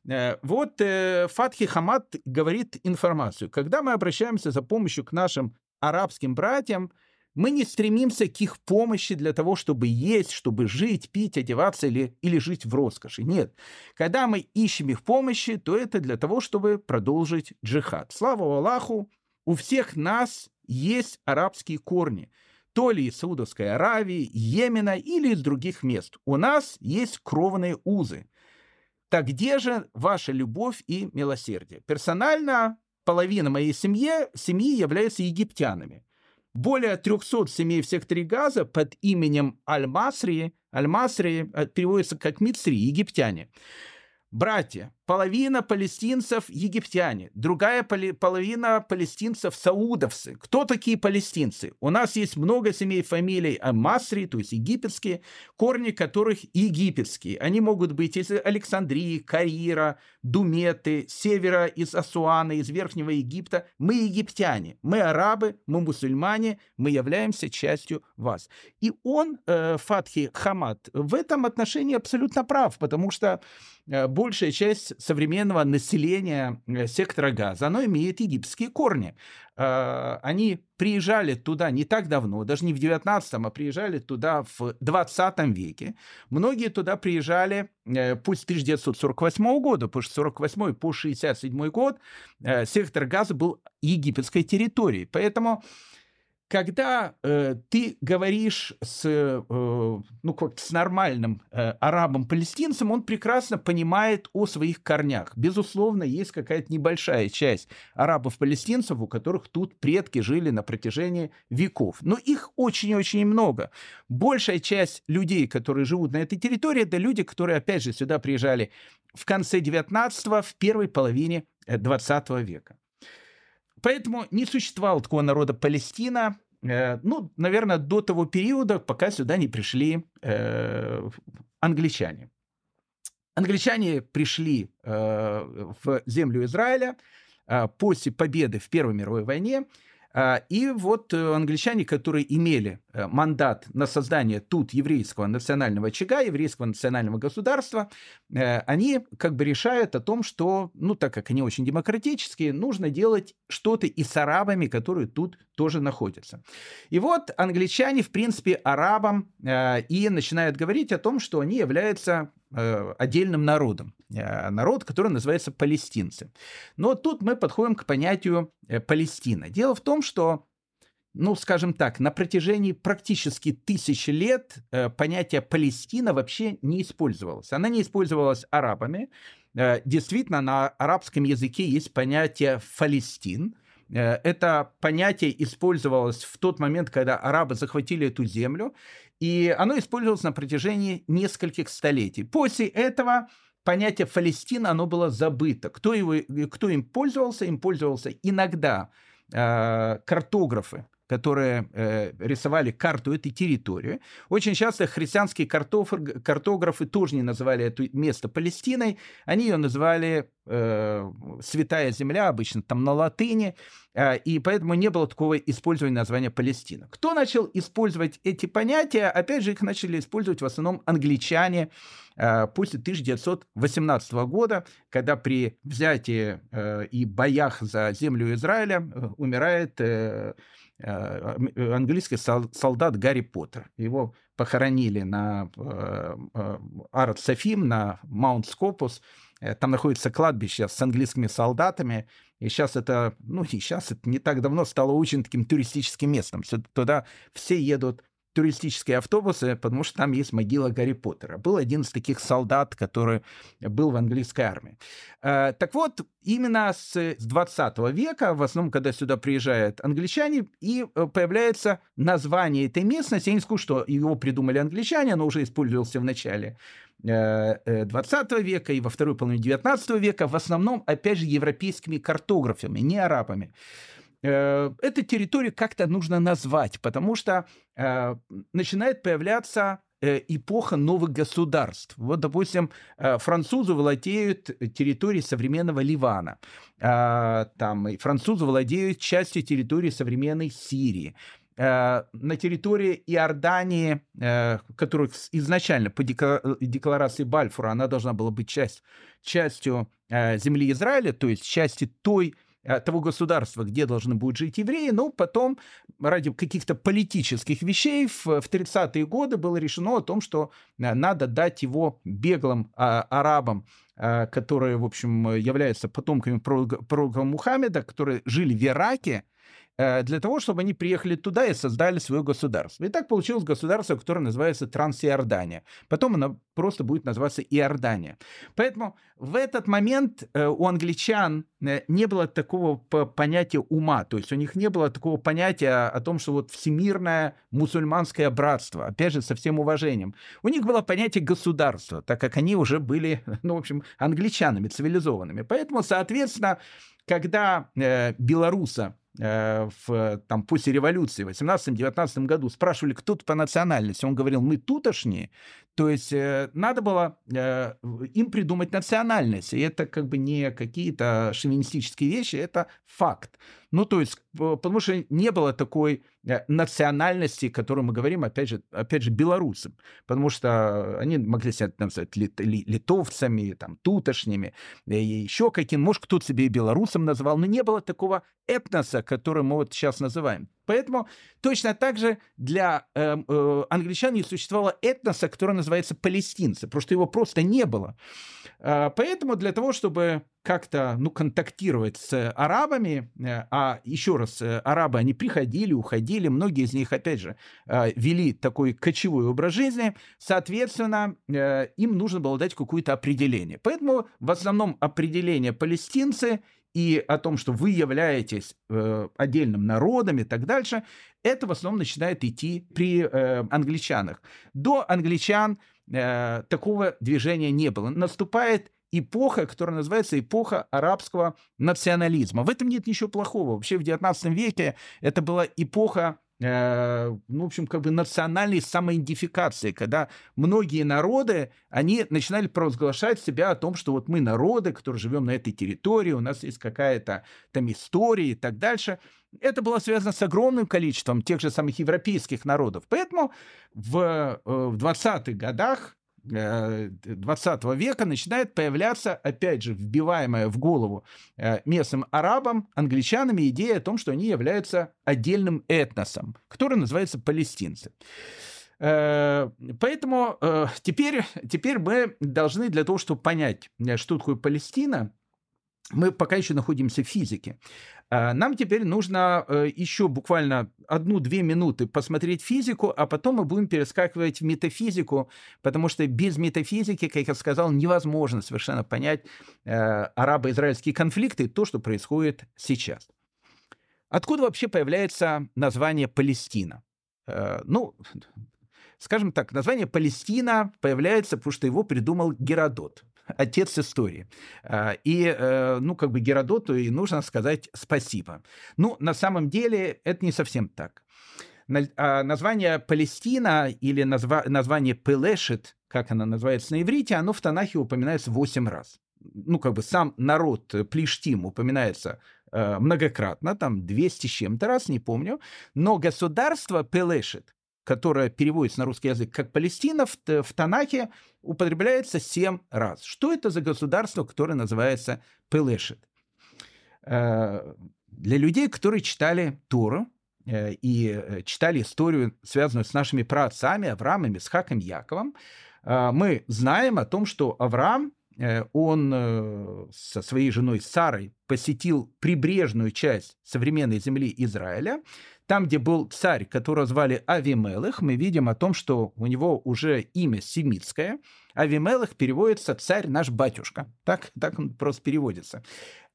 э, вот э, Фатхи Хамад говорит информацию. Когда мы обращаемся за помощью к нашим арабским братьям, мы не стремимся к их помощи для того, чтобы есть, чтобы жить, пить, одеваться или, или жить в роскоши. Нет. Когда мы ищем их помощи, то это для того, чтобы продолжить джихад. Слава Аллаху, у всех нас есть арабские корни. То ли из Саудовской Аравии, Йемена или из других мест. У нас есть кровные узы. Так где же ваша любовь и милосердие? Персонально половина моей семьи, семьи являются египтянами. Более 300 семей в секторе Газа под именем Аль-Масри, Аль-Масри э, переводится как Мицри, египтяне. Братья, половина палестинцев египтяне, другая поли- половина палестинцев саудовцы. Кто такие палестинцы? У нас есть много семей фамилий Масри, то есть египетские, корни которых египетские. Они могут быть из Александрии, Каира, Думеты, севера из Асуана, из Верхнего Египта. Мы египтяне, мы арабы, мы мусульмане, мы являемся частью вас. И он, э, Фатхи Хамад, в этом отношении абсолютно прав, потому что э, большая часть современного населения э, сектора Газа, оно имеет египетские корни. А, они приезжали туда не так давно, даже не в 19-м, а приезжали туда в 20 веке. Многие туда приезжали э, пусть с 1948 года, потому что 48 по 67 год э, сектор Газа был египетской территорией. Поэтому когда э, ты говоришь с, э, ну, как с нормальным э, арабом-палестинцем, он прекрасно понимает о своих корнях. Безусловно, есть какая-то небольшая часть арабов-палестинцев, у которых тут предки жили на протяжении веков. Но их очень-очень много. Большая часть людей, которые живут на этой территории, это люди, которые, опять же, сюда приезжали в конце 19-го, в первой половине 20 э, века. Поэтому не существовало такого народа Палестина, э, ну, наверное, до того периода, пока сюда не пришли э, англичане. Англичане пришли э, в землю Израиля э, после победы в Первой мировой войне и вот э, англичане, которые имели э, мандат на создание тут еврейского национального очага, еврейского национального государства, э, они как бы решают о том, что, ну, так как они очень демократические, нужно делать что-то и с арабами, которые тут тоже находятся. И вот англичане, в принципе, арабам и начинают говорить о том, что они являются отдельным народом. Народ, который называется палестинцы. Но тут мы подходим к понятию Палестина. Дело в том, что ну, скажем так, на протяжении практически тысячи лет э, понятие Палестина вообще не использовалось. Она не использовалась арабами. Э, действительно, на арабском языке есть понятие Фалестин. Э, это понятие использовалось в тот момент, когда арабы захватили эту землю, и оно использовалось на протяжении нескольких столетий. После этого понятие Палестина, оно было забыто. Кто, его, кто им пользовался? Им пользовался иногда э, картографы, которые э, рисовали карту этой территории. Очень часто христианские картоф- картографы тоже не называли это место Палестиной, они ее называли э, «святая земля», обычно там на латыни, э, и поэтому не было такого использования названия Палестина. Кто начал использовать эти понятия? Опять же, их начали использовать в основном англичане э, после 1918 года, когда при взятии э, и боях за землю Израиля э, умирает... Э, английский солдат Гарри Поттер. Его похоронили на э, Арт Софим, на Маунт Скопус. Там находится кладбище с английскими солдатами. И сейчас это, ну и сейчас это не так давно стало очень таким туристическим местом. Туда все едут туристические автобусы, потому что там есть могила Гарри Поттера. Был один из таких солдат, который был в английской армии. Э, так вот, именно с 20 века, в основном, когда сюда приезжают англичане, и э, появляется название этой местности. Я не скажу, что его придумали англичане, оно уже использовался в начале 20 э, века и во второй половине 19 века, в основном, опять же, европейскими картографами, не арабами. Э, эту территорию как-то нужно назвать, потому что э, начинает появляться э, эпоха новых государств. Вот, допустим, французы владеют территорией современного Ливана. Там французы владеют частью территории современной Сирии на территории Иордании, которая изначально по декларации Бальфура, она должна была быть часть, частью земли Израиля, то есть частью той Э, того государства, где должны будут жить евреи, но потом ради каких-то политических вещей в, в 30-е годы было решено о том, что э, надо дать его беглым а, арабам, а, которые, в общем, являются потомками пророка, Мухаммеда, которые жили в Ираке, э, для того, чтобы они приехали туда и создали свое государство. И так получилось государство, которое называется Трансиордания. Потом оно просто будет называться Иордания. Поэтому в этот момент э, у англичан э, не было такого понятия ума, то есть у них не было такого понятия о том, что вот всемирное мусульманское братство, опять же, со всем уважением. У них было понятие государства, так как они уже были, ну, в общем, англичанами цивилизованными. Поэтому, соответственно, когда э, белоруса э, в, там, после революции в 18-19 году спрашивали, кто тут по национальности, он говорил, мы тутошние, то есть э, надо было э, им придумать национальность, и это как бы не какие-то шовинистические вещи, это факт. Ну, то есть, потому что не было такой э, национальности, которую мы говорим, опять же, опять же, белорусам, потому что они могли себя назвать лит, литовцами, там, тутошними, и еще каким, может, кто-то себе и белорусом назвал, но не было такого этноса, который мы вот сейчас называем. Поэтому точно так же для э, э, англичан не существовало этноса, который называется палестинцы, что его просто не было. Э, поэтому для того, чтобы как-то ну, контактировать с арабами, э, а еще раз, э, арабы, они приходили, уходили, многие из них, опять же, э, вели такой кочевой образ жизни, соответственно, э, им нужно было дать какое-то определение. Поэтому в основном определение палестинцы и о том, что вы являетесь э, отдельным народом и так дальше, это в основном начинает идти при э, англичанах. До англичан э, такого движения не было. Наступает эпоха, которая называется эпоха арабского национализма. В этом нет ничего плохого. Вообще в XIX веке это была эпоха ну, в общем, как бы национальной самоидентификации, когда многие народы, они начинали провозглашать себя о том, что вот мы народы, которые живем на этой территории, у нас есть какая-то там история и так дальше. Это было связано с огромным количеством тех же самых европейских народов. Поэтому в, э, в 20-х годах 20 э, века начинает появляться, опять же, вбиваемая в голову э, местным арабам, англичанами идея о том, что они являются отдельным этносом, который называется палестинцы. Э, поэтому теперь, теперь мы должны для того, чтобы понять, что такое Палестина, мы пока еще находимся в физике. А, нам теперь нужно э, еще буквально одну-две минуты посмотреть физику, а потом мы будем перескакивать в метафизику, потому что без метафизики, как я сказал, невозможно совершенно понять э, арабо-израильские конфликты и то, что происходит сейчас. Откуда вообще появляется название Палестина? Э, ну, скажем так, название Палестина появляется, потому что его придумал Геродот отец истории. А, и, э, ну, как бы Геродоту и нужно сказать спасибо. Ну, на самом деле это не совсем так. А, название Палестина или назва, название Пелешет, как она называется на иврите, оно в Танахе упоминается 8 раз. Ну, как бы сам народ Плештим упоминается э, многократно, там 200 с чем-то раз, не помню, но государство Пелешет, которая переводится на русский язык как Палестина, в, в Танахе употребляется семь раз. Что это за государство, которое называется Пелешет? Э, для людей, которые читали Тору э, и э, читали историю, связанную с нашими праотцами Авраамом, Исхаком, Яковом, мы знаем о том, что Авраам он со своей женой Сарой посетил прибрежную часть современной земли Израиля, там, где был царь, которого звали Авимелых, мы видим о том, что у него уже имя семитское. Авимелых переводится «царь наш батюшка». Так, так он просто переводится.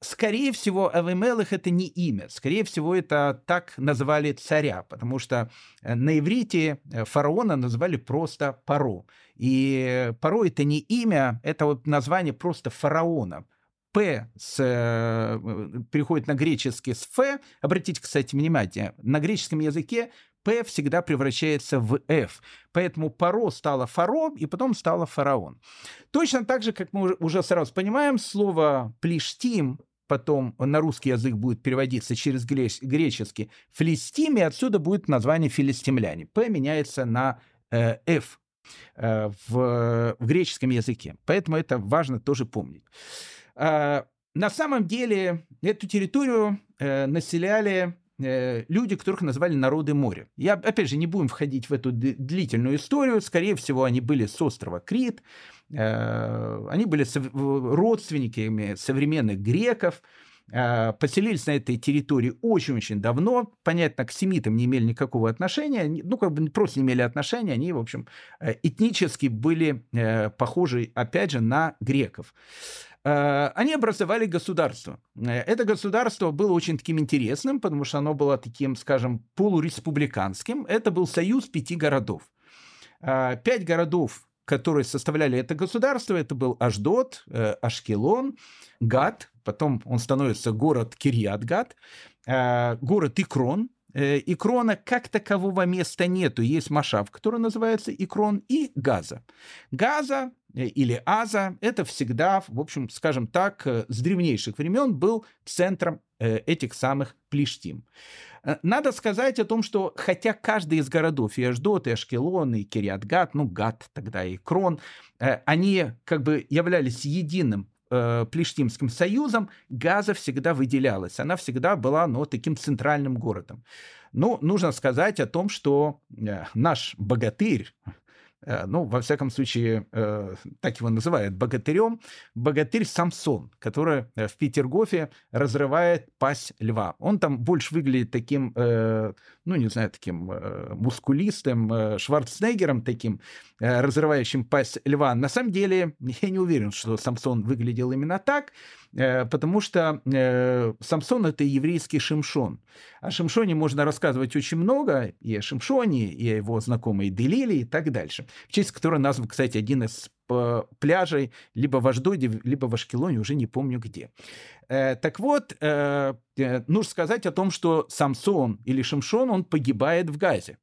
Скорее всего, Авимелых — это не имя. Скорее всего, это так назвали царя, потому что э, на иврите э, фараона назвали просто Паро. И Паро — это не имя, это вот название просто фараона. П с, э, переходит на греческий с Ф. Обратите, кстати, внимание, на греческом языке П всегда превращается в F. Поэтому Паро стало Фаро, и потом стало Фараон. Точно так же, как мы уже сразу понимаем, слово «плештим» потом на русский язык будет переводиться через греческий «филистим», и отсюда будет название «филистимляне». П меняется на э, F э, в, в греческом языке. Поэтому это важно тоже помнить. А, на самом деле эту территорию э, населяли э, люди, которых называли народы моря. Я, опять же, не будем входить в эту длительную историю. Скорее всего, они были с острова Крит. Э, они были родственниками современных греков. э, поселились на этой территории очень-очень давно. Понятно, к семитам не имели никакого отношения. Ну, как бы просто не имели отношения. Они, в общем, этнически были похожи, опять же, на греков. Э, они образовали государство. Э, это государство было очень таким интересным, потому что оно было таким, скажем, полуреспубликанским. Это был союз пяти городов. Э, пять городов, которые составляли это государство, это был Аждот, Ашкелон, Гад, потом он становится город Кирьят-Гад, город Икрон, Икрона как такового места нету. Есть Машав, который называется Икрон, и Газа. Газа Э, или Аза, это всегда, в общем, скажем так, э, с древнейших времен был центром э, этих самых Плештим. Надо сказать о том, что хотя каждый из городов, и Аждот, и Ашкелон, и Кириатгат, ну, Гат тогда и Крон, они как бы являлись единым Плештимским союзом, Газа всегда выделялась. Она всегда была ну, таким центральным городом. Ну, нужно сказать о том, что наш богатырь, Э, ну, во всяком случае, э, так его называют, богатырем, богатырь Самсон, который э, в Петергофе разрывает пасть льва. Он там больше выглядит таким, ну, не знаю, таким мускулистым, Шварценеггером таким, разрывающим пасть льва. На самом деле, я не уверен, что Самсон выглядел именно так, Э, потому что э, Самсон — это еврейский Шимшон. О Шимшоне можно рассказывать очень много, и о Шимшоне, и о его знакомой Делиле и так дальше, в честь которой назван, кстати, один из э, пляжей либо в Аждоде, либо в Ашкелоне, уже не помню где. Так вот, нужно сказать о том, что Самсон или Шимшон, он погибает в Газе.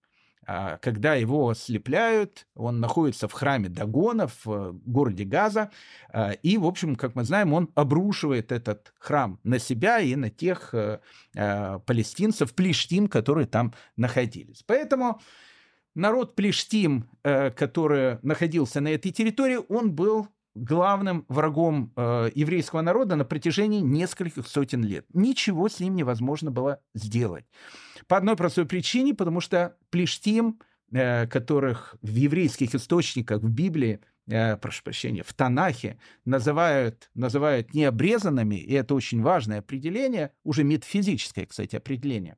А, когда его ослепляют, он находится в храме Дагона в э, городе Газа, а, и, в общем, как мы знаем, он обрушивает этот храм на себя и на тех э, а, палестинцев, плештим, которые там находились. Поэтому народ плештим, э, который находился на этой территории, он был главным врагом э, еврейского народа на протяжении нескольких сотен лет. Ничего с ним невозможно было сделать. По одной простой причине, потому что плештим, э, которых в еврейских источниках, в Библии, э, прошу прощения, в Танахе называют, называют необрезанными, и это очень важное определение, уже метафизическое, кстати, определение,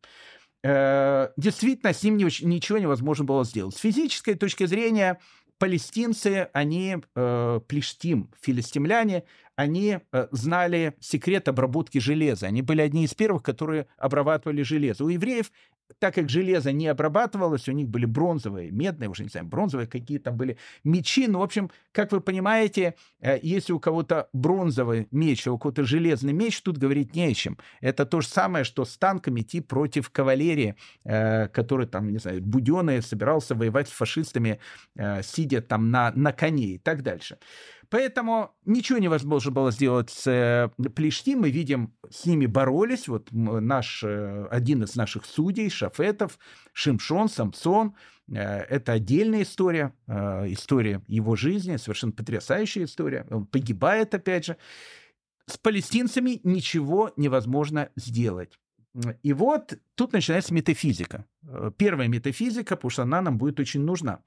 э, действительно с ним ничего невозможно было сделать. С физической точки зрения палестинцы, они, э, плештим, филистимляне, они э, знали секрет обработки железа. Они были одни из первых, которые обрабатывали железо. У евреев так как железо не обрабатывалось, у них были бронзовые, медные, уже не знаю, бронзовые какие там были мечи. Ну, в общем, как вы понимаете, э, если у кого-то бронзовый меч, а у кого-то железный меч, тут говорить не о чем. Это то же самое, что с танком идти против кавалерии, э, который там, не знаю, Буденный собирался воевать с фашистами, сидя там на, на коне и так дальше. Поэтому ничего невозможно было сделать с э, Плешти. Мы видим, с ними боролись. Вот наш, э, один из наших судей, Шафетов, Шимшон, Самсон. Э, это отдельная история, история его жизни, совершенно потрясающая история. Он погибает, опять же. С палестинцами ничего невозможно сделать. И вот тут начинается метафизика. Первая метафизика, потому что она нам будет очень нужна.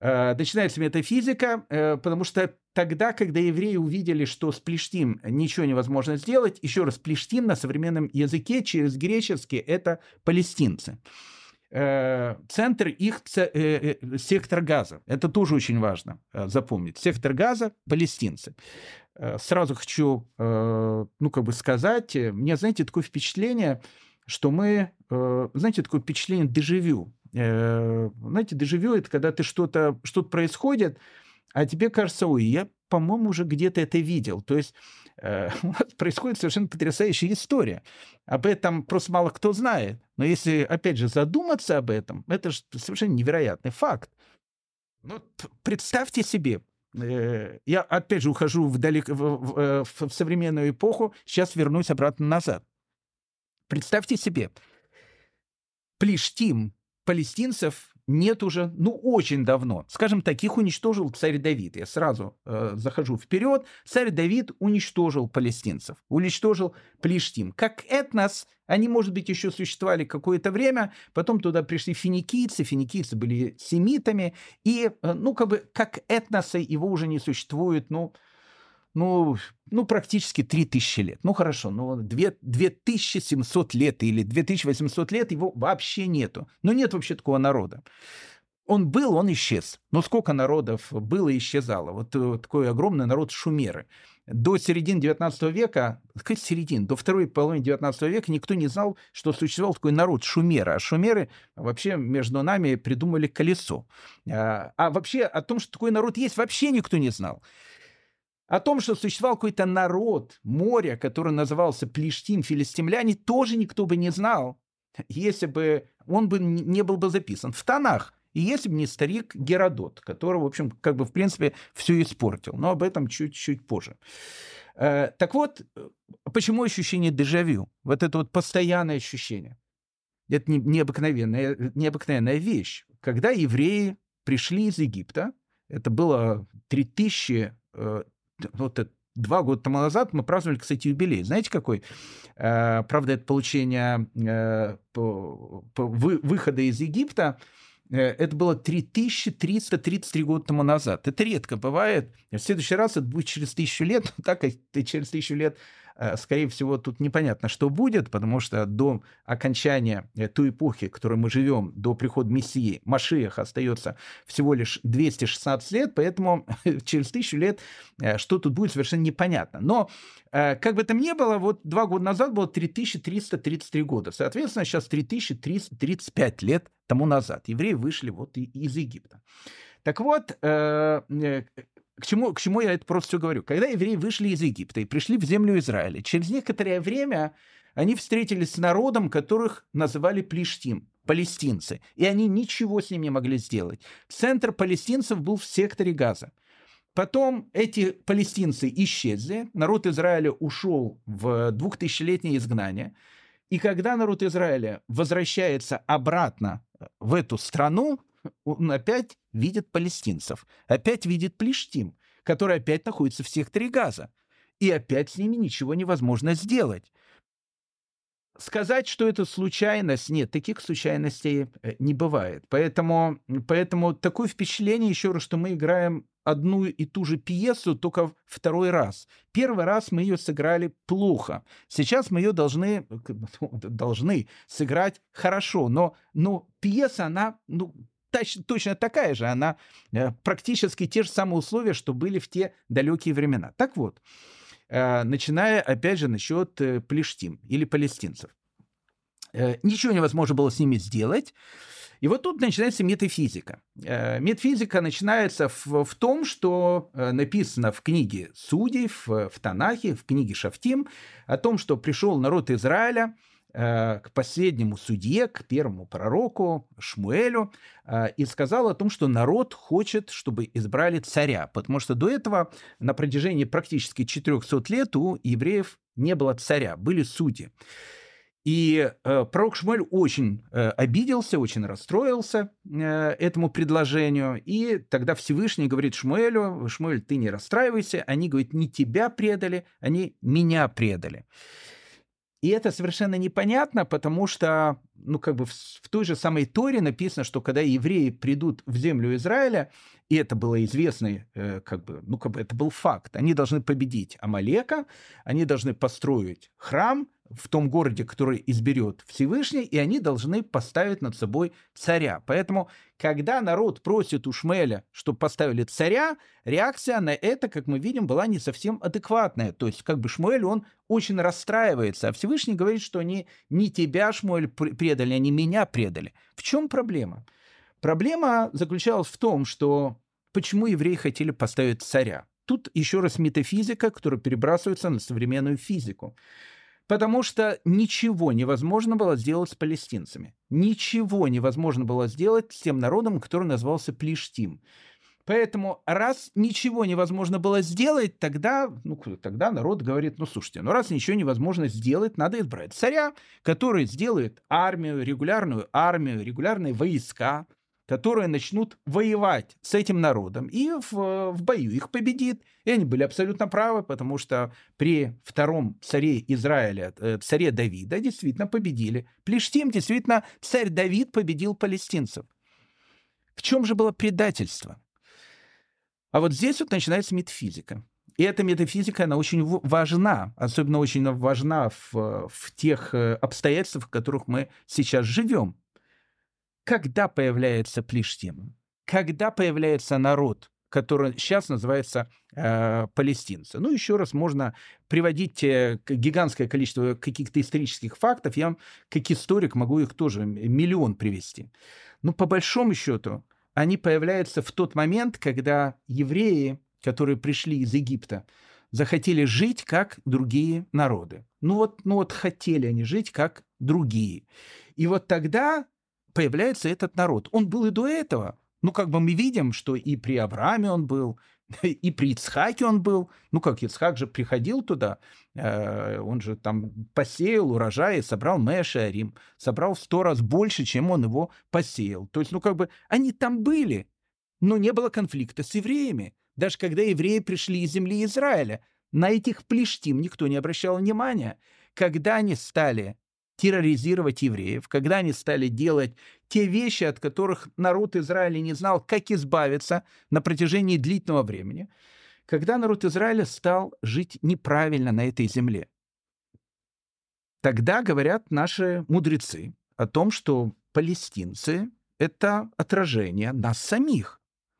Начинается метафизика, потому что тогда, когда евреи увидели, что с Плештим ничего невозможно сделать, еще раз, Плештим на современном языке через греческий это палестинцы. Э, центр их сектор газа. Это тоже очень важно запомнить. Сектор газа – палестинцы. Сразу хочу, ну, как бы сказать, мне, знаете, такое впечатление, что мы, знаете, такое впечатление дежавю. Э, знаете, дежавю – это когда ты что-то, что-то происходит, а тебе кажется, ой, я, по-моему, уже где-то это видел. То есть э, происходит совершенно потрясающая история. Об этом просто мало кто знает. Но если, опять же, задуматься об этом, это же совершенно невероятный факт. Ну, представьте себе, э, я опять же ухожу вдалек, в, в, э, в, в современную эпоху, сейчас вернусь обратно назад. Представьте себе, Плештим палестинцев нет уже, ну, очень давно. Скажем так, их уничтожил царь Давид. Я сразу э, захожу вперед. Царь Давид уничтожил палестинцев, уничтожил Плештим. Как этнос, они, может быть, еще существовали какое-то время, потом туда пришли финикийцы, финикийцы были семитами, и, э, ну, как бы, как этноса его уже не существует, ну, ну, ну, практически 3000 лет. Ну, хорошо, ну, 2, 2700 лет или 2800 лет его вообще нету. Ну, нет вообще такого народа. Он был, он исчез. Но сколько народов было и исчезало? Вот, вот э, такой огромный народ шумеры. До середины 19 века, сказать середины, до второй половины 19 века никто не знал, что существовал такой народ шумеры. А шумеры вообще между нами придумали колесо. А, а вообще о том, что такой народ есть, вообще никто не знал. О том, что существовал какой-то народ, море, который назывался Плештим, филистимляне, тоже никто бы не знал, если бы он бы не был бы записан в тонах. И если бы не старик Геродот, который, в общем, как бы, в принципе, все испортил. Но об этом чуть-чуть позже. Э, так вот, почему ощущение дежавю? Вот это вот постоянное ощущение. Это необыкновенная, необыкновенная вещь. Когда евреи пришли из Египта, это было 3000, вот это два года тому назад мы праздновали, кстати, юбилей. Знаете, какой? Э, правда, это получение э, выхода из Египта. Э, это было 3333 года тому назад. Это редко бывает. В следующий раз это будет через тысячу лет. Так через тысячу лет скорее всего, тут непонятно, что будет, потому что до окончания э, той эпохи, в которой мы живем, до прихода Мессии, Машиях остается всего лишь 216 лет, поэтому через тысячу лет э, что тут будет, совершенно непонятно. Но как бы там ни было, вот два года назад было 3333 года. Соответственно, сейчас 3335 лет тому назад. Евреи вышли вот из Египта. Так вот, к чему, к чему я это просто все говорю? Когда евреи вышли из Египта и пришли в землю Израиля, через некоторое время они встретились с народом, которых называли Плештим, палестинцы, и они ничего с ним не могли сделать. Центр палестинцев был в секторе Газа. Потом эти палестинцы исчезли, народ Израиля ушел в двухтысячелетнее изгнание, и когда народ Израиля возвращается обратно в эту страну, он опять видит палестинцев, опять видит Плештим, который опять находится в секторе Газа. И опять с ними ничего невозможно сделать. Сказать, что это случайность, нет, таких случайностей э, не бывает. Поэтому, поэтому такое впечатление, еще раз, что мы играем одну и ту же пьесу, только второй раз. Первый раз мы ее сыграли плохо. Сейчас мы ее должны, должны сыграть хорошо. Но, но пьеса, она ну, точно такая же, она э, практически те же самые условия, что были в те далекие времена. Так вот, э, начиная опять же насчет э, плештим или палестинцев. Ничего невозможно было с ними сделать. И вот тут начинается метафизика. Метафизика начинается в, в том, что написано в книге Судей, в, в Танахе, в книге Шафтим, о том, что пришел народ Израиля, к последнему судье, к первому пророку Шмуэлю, э, и сказал о том, что народ хочет, чтобы избрали царя, потому что до этого на протяжении практически 400 лет у евреев не было царя, были судьи. И э, пророк Шмуэль очень э, обиделся, очень расстроился э, этому предложению. И тогда Всевышний говорит Шмуэлю, Шмуэль, ты не расстраивайся. Они, говорят, не тебя предали, они меня предали. И это совершенно непонятно, потому что, ну, как бы в, в той же самой Торе написано, что когда евреи придут в землю Израиля, и это было известно, э, как бы, ну, как бы это был факт, они должны победить Амалека, они должны построить храм, в том городе, который изберет Всевышний, и они должны поставить над собой царя. Поэтому, когда народ просит у Шмеля, чтобы поставили царя, реакция на это, как мы видим, была не совсем адекватная. То есть, как бы Шмуэль, он очень расстраивается, а Всевышний говорит, что они не тебя, Шмуэль, предали, они меня предали. В чем проблема? Проблема заключалась в том, что почему евреи хотели поставить царя. Тут еще раз метафизика, которая перебрасывается на современную физику. Потому что ничего невозможно было сделать с палестинцами. Ничего невозможно было сделать с тем народом, который назывался Плештим. Поэтому раз ничего невозможно было сделать, тогда, ну, тогда народ говорит, ну, слушайте, ну, раз ничего невозможно сделать, надо избрать царя, который сделает армию, регулярную армию, регулярные войска, которые начнут воевать с этим народом и в, в бою их победит. И они были абсолютно правы, потому что при втором царе Израиля, э, царе Давида, действительно победили. Плештим, действительно, царь Давид победил палестинцев. В чем же было предательство? А вот здесь вот начинается метафизика. И эта метафизика, она очень важна, особенно очень важна в, в тех э, обстоятельствах, в которых мы сейчас живем. Когда появляется Плештим? Когда появляется народ, который сейчас называется э, палестинцы? Ну, еще раз, можно приводить э, гигантское количество каких-то исторических фактов. Я как историк могу их тоже миллион привести. Но по большому счету они появляются в тот момент, когда евреи которые пришли из Египта, захотели жить как другие народы. Ну вот, ну вот хотели они жить как другие. И вот тогда появляется этот народ. Он был и до этого. Ну, как бы мы видим, что и при Аврааме он был, и при Ицхаке он был. Ну, как Ицхак же приходил туда, э, он же там посеял урожай собрал Мэшарим, собрал в сто раз больше, чем он его посеял. То есть, ну, как бы они там были, но не было конфликта с евреями. Даже когда евреи пришли из земли Израиля, на этих плештим никто не обращал внимания. Когда они стали терроризировать евреев, когда они стали делать те вещи, от которых народ Израиля не знал, как избавиться на протяжении длительного времени, когда народ Израиля стал жить неправильно на этой земле. Тогда говорят наши мудрецы о том, что палестинцы — это отражение нас самих.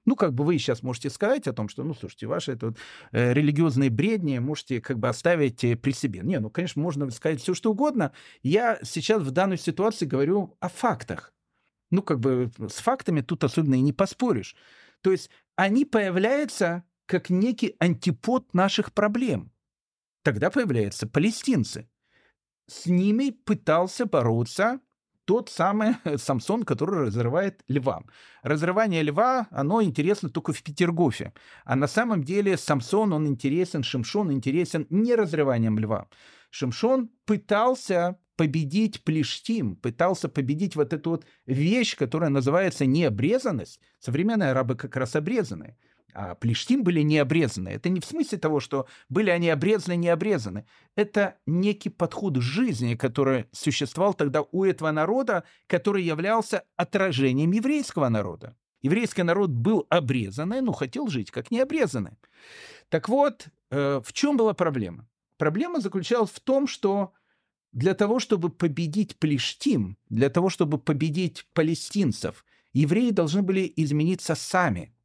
Ну, как бы вы сейчас можете сказать о том, что, ну, слушайте, ваши это вот, э, религиозные бредни можете как бы оставить э, при себе. Не, ну, конечно, можно сказать все, что угодно. Я сейчас в данной ситуации говорю о фактах. Ну, как бы с фактами тут особенно и не поспоришь. То есть они появляются как некий антипод наших проблем. Тогда появляются палестинцы. С ними пытался бороться тот самый Самсон, который разрывает льва. Разрывание льва, оно интересно только в Петергофе. А на самом деле Самсон, он интересен, Шимшон интересен не разрыванием льва. Шимшон пытался победить Плештим, пытался победить вот эту вот вещь, которая называется необрезанность. Современные арабы как раз обрезаны а Плештим были не обрезаны. Это не в смысле того, что были они обрезаны, не обрезаны. Это некий подход жизни, который существовал тогда у этого народа, который являлся отражением еврейского народа. Еврейский народ был обрезанный, но хотел жить как необрезанный. Так вот, э, в чем была проблема? Проблема заключалась в том, что для того, чтобы победить Плештим, для того, чтобы победить палестинцев, евреи должны были измениться сами –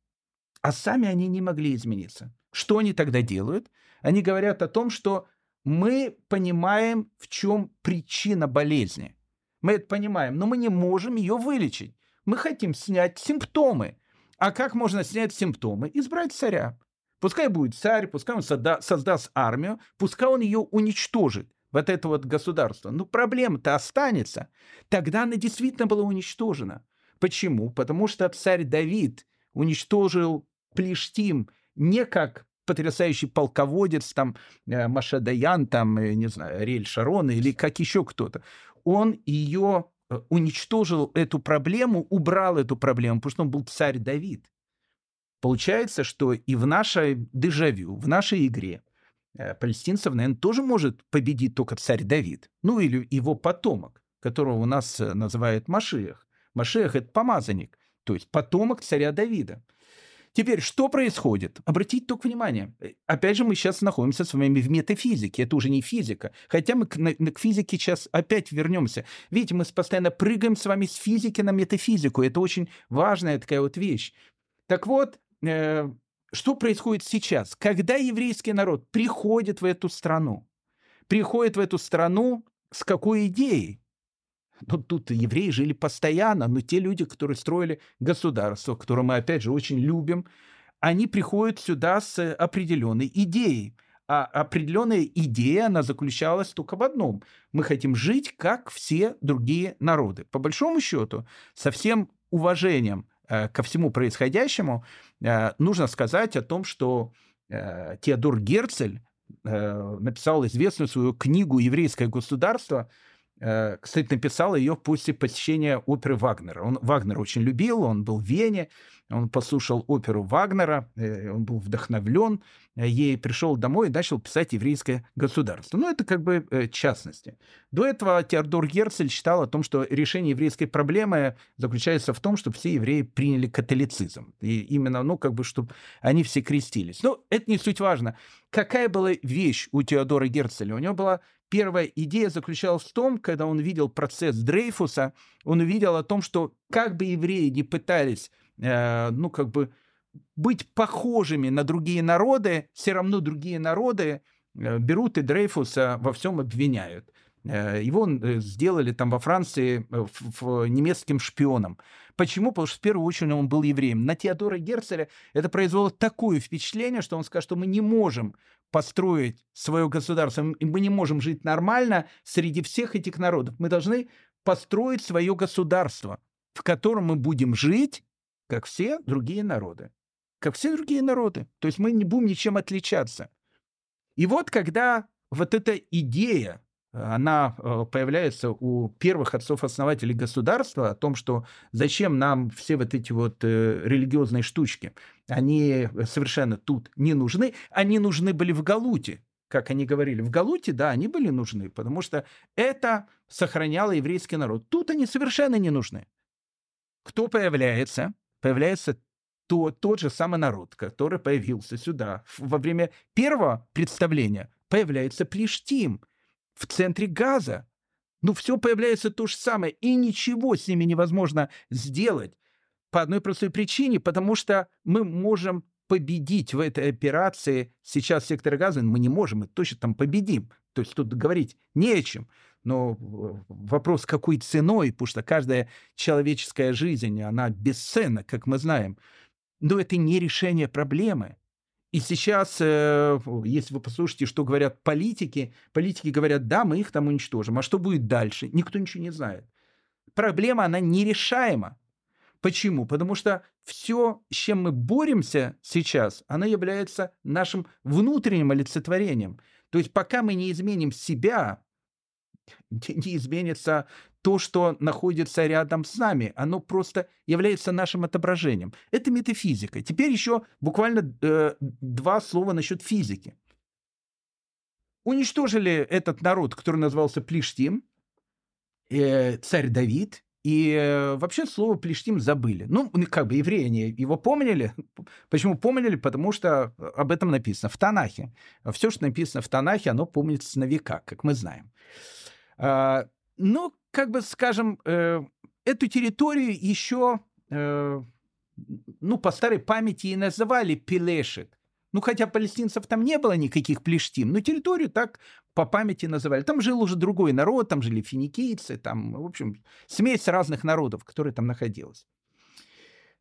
а сами они не могли измениться. Что они тогда делают? Они говорят о том, что мы понимаем, в чем причина болезни. Мы это понимаем, но мы не можем ее вылечить. Мы хотим снять симптомы. А как можно снять симптомы? Избрать царя. Пускай будет царь, пускай он созда- создаст армию, пускай он ее уничтожит, вот это вот государство. Но проблема-то останется. Тогда она действительно была уничтожена. Почему? Потому что царь Давид уничтожил Плештим не как потрясающий полководец, там, э, Маша Даян, там, э, не знаю, Ариэль Шарон или как еще кто-то. Он ее э, уничтожил эту проблему, убрал эту проблему, потому что он был царь Давид. Получается, что и в нашей дежавю, в нашей игре палестинцев, наверное, тоже может победить только царь Давид. Ну или его потомок, которого у нас называют Машиях. Машиях – это помазанник, то есть потомок царя Давида. Теперь, что происходит? Обратите только внимание. Э, опять же, мы сейчас находимся с вами в метафизике. Это уже не физика. Хотя мы к, на, к физике сейчас опять вернемся. Видите, мы постоянно прыгаем с вами с физики на метафизику. Это очень важная такая вот вещь. Так вот, э, что происходит сейчас? Когда еврейский народ приходит в эту страну, приходит в эту страну с какой идеей? Ну, тут евреи жили постоянно, но те люди, которые строили государство, которое мы, опять же, очень любим, они приходят сюда с определенной идеей. А определенная идея, она заключалась только в одном. Мы хотим жить, как все другие народы. По большому счету, со всем уважением э, ко всему происходящему, э, нужно сказать о том, что э, Теодор Герцель э, написал известную свою книгу «Еврейское государство», Э, кстати, написал ее после посещения оперы Вагнера. Он Вагнера очень любил, он был в Вене, он послушал оперу Вагнера, э, он был вдохновлен э, ей, пришел домой и начал писать «Еврейское государство». Ну, это как бы частности. До этого Теодор Герцель считал о том, что решение еврейской проблемы заключается в том, чтобы все евреи приняли католицизм. И именно, ну, как бы, чтобы они все крестились. Но это не суть важно. Какая была вещь у Теодора Герцеля? У него была Первая идея заключалась в том, когда он видел процесс Дрейфуса, он увидел о том, что как бы евреи не пытались, э, ну, как бы быть похожими на другие народы, все равно другие народы э, берут и Дрейфуса во всем обвиняют. Э, его э, сделали там во Франции э, в, в немецким шпионом. Почему? Потому что в первую очередь он был евреем. На Теодора Герцеля это произвело такое впечатление, что он сказал, что мы не можем построить свое государство. Мы не можем жить нормально среди всех этих народов. Мы должны построить свое государство, в котором мы будем жить, как все другие народы. Как все другие народы. То есть мы не будем ничем отличаться. И вот когда вот эта идея, она э, появляется у первых отцов-основателей государства о том, что зачем нам все вот эти вот э, религиозные штучки они совершенно тут не нужны. Они нужны были в Галуте, как они говорили. В Галуте, да, они были нужны, потому что это сохраняло еврейский народ. Тут они совершенно не нужны. Кто появляется? Появляется то, тот же самый народ, который появился сюда. Во время первого представления появляется Плештим в центре Газа. Ну, все появляется то же самое, и ничего с ними невозможно сделать. По одной простой причине, потому что мы можем победить в этой операции сейчас сектор газа, мы не можем, мы точно там победим. То есть тут говорить не о чем. Но вопрос, какой ценой, потому что каждая человеческая жизнь, она бесценна, как мы знаем. Но это не решение проблемы. И сейчас, э, если вы послушаете, что говорят политики, политики говорят, да, мы их там уничтожим. А что будет дальше? Никто ничего не знает. Проблема, она нерешаема. Почему? Потому что все, с чем мы боремся сейчас, оно является нашим внутренним олицетворением. То есть пока мы не изменим себя, не изменится то, что находится рядом с нами. Оно просто является нашим отображением. Это метафизика. Теперь еще буквально э, два слова насчет физики. Уничтожили этот народ, который назывался Плештим, э, царь Давид, и э, вообще слово «плештим» забыли. Ну, как бы евреи они его помнили. Почему помнили? Потому что об этом написано в Танахе. Все, что написано в Танахе, оно помнится на века, как мы знаем. А, но, как бы, скажем, э, эту территорию еще, ну, по старой памяти и называли Пилешет. Ну, хотя палестинцев там не было никаких плештим, но территорию так по памяти называли. Там жил уже другой народ, там жили финикийцы, там, в общем, смесь разных народов, которые там находилась.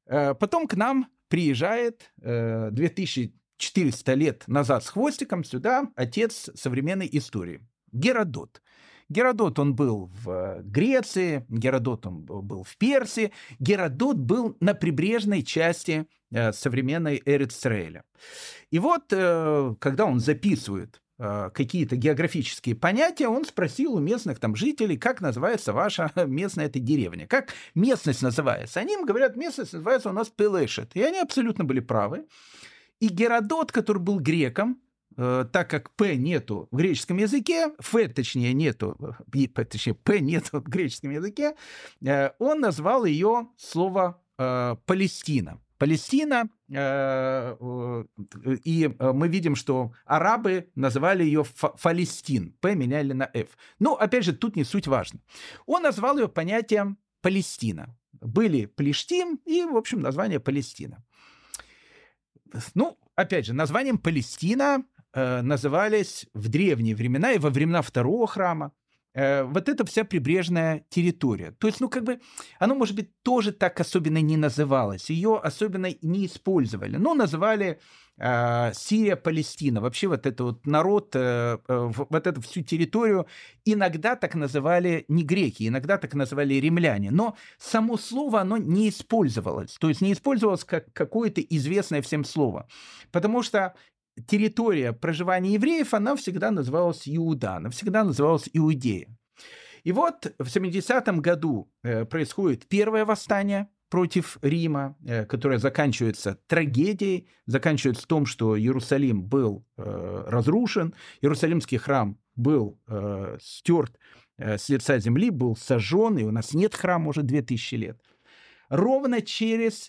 Э, потом к нам приезжает 2400 э, лет назад с хвостиком сюда отец современной истории Геродот. Геродот, он был в Греции, Геродот, он был в Персии, Геродот был на прибрежной части э, современной Эрицраэля. И вот, э, когда он записывает э, какие-то географические понятия, он спросил у местных там жителей, как называется ваша местная эта деревня, как местность называется. Они им говорят, местность называется у нас Пелешет. И они абсолютно были правы. И Геродот, который был греком, Э, так как П нету в греческом языке, Ф, точнее, нету, точнее, П нету в греческом языке, э, он назвал ее слово э, Палестина. Палестина, и мы видим, что арабы называли ее Фалестин, П меняли на Ф. Но, опять же, тут не суть важно. Он назвал ее понятием Палестина. Были Плештим и, в общем, название Палестина. Ну, опять же, названием Палестина назывались в древние времена и во времена второго храма. Э, вот эта вся прибрежная территория. То есть, ну, как бы, оно, может быть, тоже так особенно не называлось, ее особенно не использовали, но называли э, Сирия, Палестина, вообще вот это вот народ, э, э, вот эту всю территорию иногда так называли не греки, иногда так называли римляне, но само слово, оно не использовалось, то есть не использовалось как какое-то известное всем слово, потому что территория проживания евреев, она всегда называлась Иуда, она всегда называлась Иудея. И вот в 70-м году э, происходит первое восстание против Рима, э, которое заканчивается трагедией, заканчивается в том, что Иерусалим был э, разрушен, Иерусалимский храм был стерт с лица земли, был сожжен, и у нас нет храма уже 2000 лет. Ровно через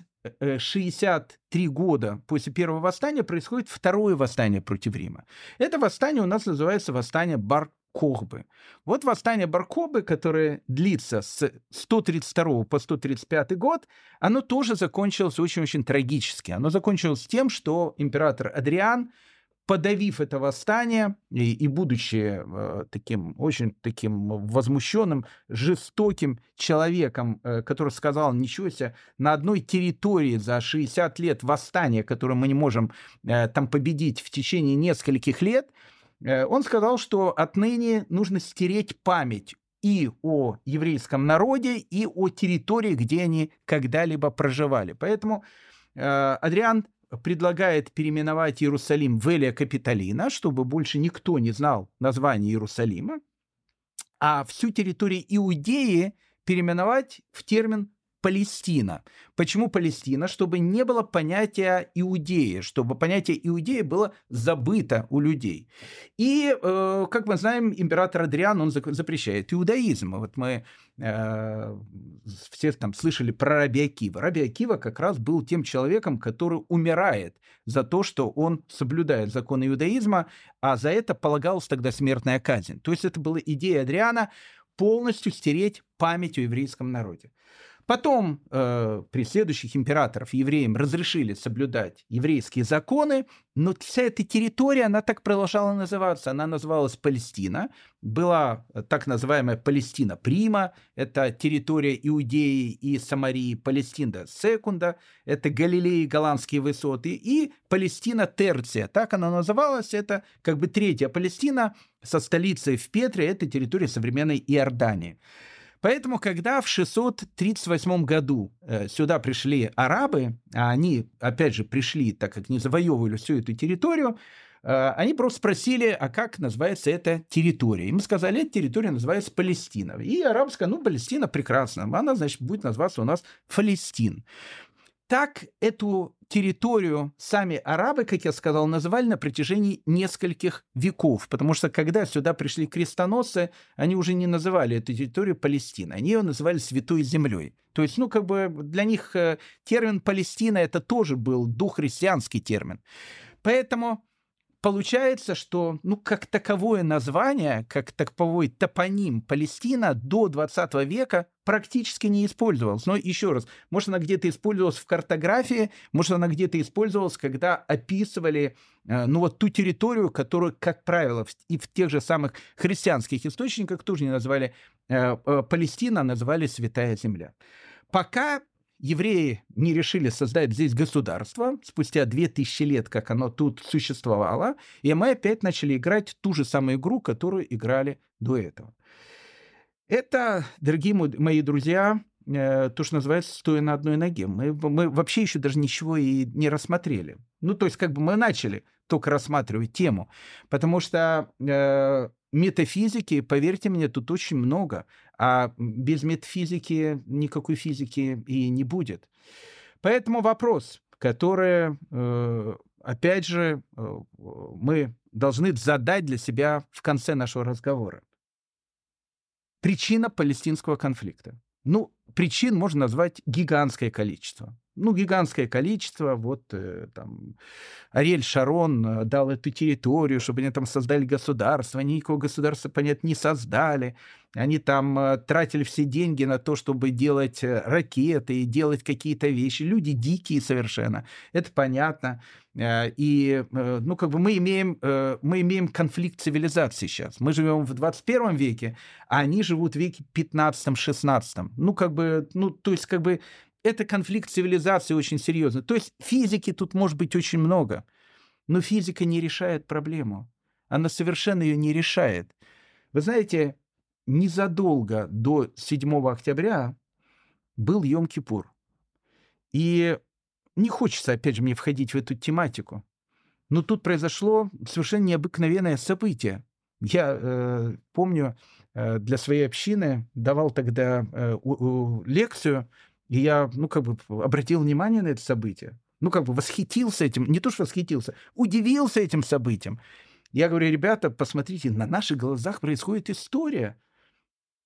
63 года после первого восстания происходит второе восстание против Рима. Это восстание у нас называется восстание Бар Кохбы. Вот восстание Баркобы, которое длится с 132 по 135 год, оно тоже закончилось очень-очень трагически. Оно закончилось тем, что император Адриан, подавив это восстание и, и будучи э, таким очень таким возмущенным, жестоким человеком, э, который сказал, ничего себе, на одной территории за 60 лет восстания, которое мы не можем э, там победить в течение нескольких лет, Э, он сказал, что отныне нужно стереть память и о еврейском народе, и о территории, где они когда-либо проживали. Поэтому э, Адриан предлагает переименовать Иерусалим в Элия Капитолина, чтобы больше никто не знал название Иерусалима, а всю территорию Иудеи переименовать в термин Палестина. Почему Палестина? Чтобы не было понятия иудеи, чтобы понятие иудеи было забыто у людей. И, э, как мы знаем, император Адриан, он запрещает иудаизм. Вот мы э, все там слышали про Раби Акива. Раби Акива как раз был тем человеком, который умирает за то, что он соблюдает законы иудаизма, а за это полагалась тогда смертная казнь. То есть это была идея Адриана полностью стереть память о еврейском народе. Потом э, при следующих императоров евреям разрешили соблюдать еврейские законы, но вся эта территория, она так продолжала называться. Она называлась Палестина. Была так называемая Палестина Прима, это территория Иудеи и Самарии, Палестина Секунда, это Галилеи, Голландские высоты, и Палестина Терция. Так она называлась, это как бы третья Палестина со столицей в Петре, это территория современной Иордании. Поэтому, когда в 638 году э, сюда пришли арабы, а они, опять же, пришли, так как не завоевывали всю эту территорию, э, они просто спросили, а как называется эта территория. Им сказали, эта территория называется Палестина. И арабы сказали, ну, Палестина прекрасно, она, значит, будет называться у нас Фалестин. Так эту территорию сами арабы, как я сказал, называли на протяжении нескольких веков, потому что когда сюда пришли крестоносцы, они уже не называли эту территорию Палестиной, они ее называли Святой Землей. То есть, ну, как бы для них э, термин Палестина это тоже был духристианский термин. Поэтому Получается, что ну, как таковое название, как таковой топоним Палестина до 20 века практически не использовалось. Но еще раз, может, она где-то использовалась в картографии, может, она где-то использовалась, когда описывали э, ну, вот ту территорию, которую, как правило, и в тех же самых христианских источниках тоже не называли э, э, Палестина, а называли Святая Земля. Пока евреи не решили создать здесь государство, спустя 2000 лет, как оно тут существовало, и мы опять начали играть ту же самую игру, которую играли до этого. Это, дорогие мои друзья, э, то, что называется «стоя на одной ноге». Мы, мы вообще еще даже ничего и не рассмотрели. Ну, то есть как бы мы начали только рассматривать тему, потому что э, метафизики, поверьте мне, тут очень много, а без метафизики никакой физики и не будет. Поэтому вопрос, который, э, опять же, э, мы должны задать для себя в конце нашего разговора. Причина палестинского конфликта. Ну, причин можно назвать гигантское количество ну, гигантское количество. Вот э, там Ариэль Шарон э, дал эту территорию, чтобы они там создали государство. Они никакого государства, понятно, не создали. Они там э, тратили все деньги на то, чтобы делать ракеты и делать какие-то вещи. Люди дикие совершенно. Это понятно. И, ну, как бы мы имеем, мы имеем конфликт цивилизации сейчас. Мы живем в 21 веке, а они живут в веке 15-16. Ну, как бы, ну, то есть, как бы это конфликт цивилизации очень серьезный. То есть физики тут может быть очень много, но физика не решает проблему. Она совершенно ее не решает. Вы знаете, незадолго до 7 октября был Йом-Кипур. И не хочется, опять же, мне входить в эту тематику. Но тут произошло совершенно необыкновенное событие. Я э, помню, э, для своей общины давал тогда э, у, у, лекцию, и я, ну, как бы обратил внимание на это событие. Ну, как бы восхитился этим, не то что восхитился, удивился этим событием. Я говорю, ребята, посмотрите, на наших глазах происходит история.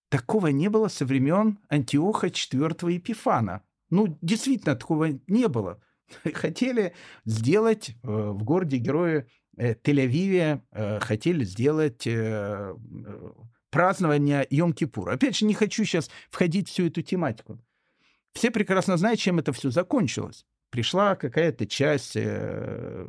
Такого не было со времен Антиоха IV Епифана. Ну, действительно, такого не было. Хотели сделать э, в городе героя э, Тель-Авиве, э, хотели сделать празднование Йом-Кипура. Опять же, не хочу сейчас входить в всю эту тематику. Все прекрасно знают, чем это все закончилось пришла какая-то часть э,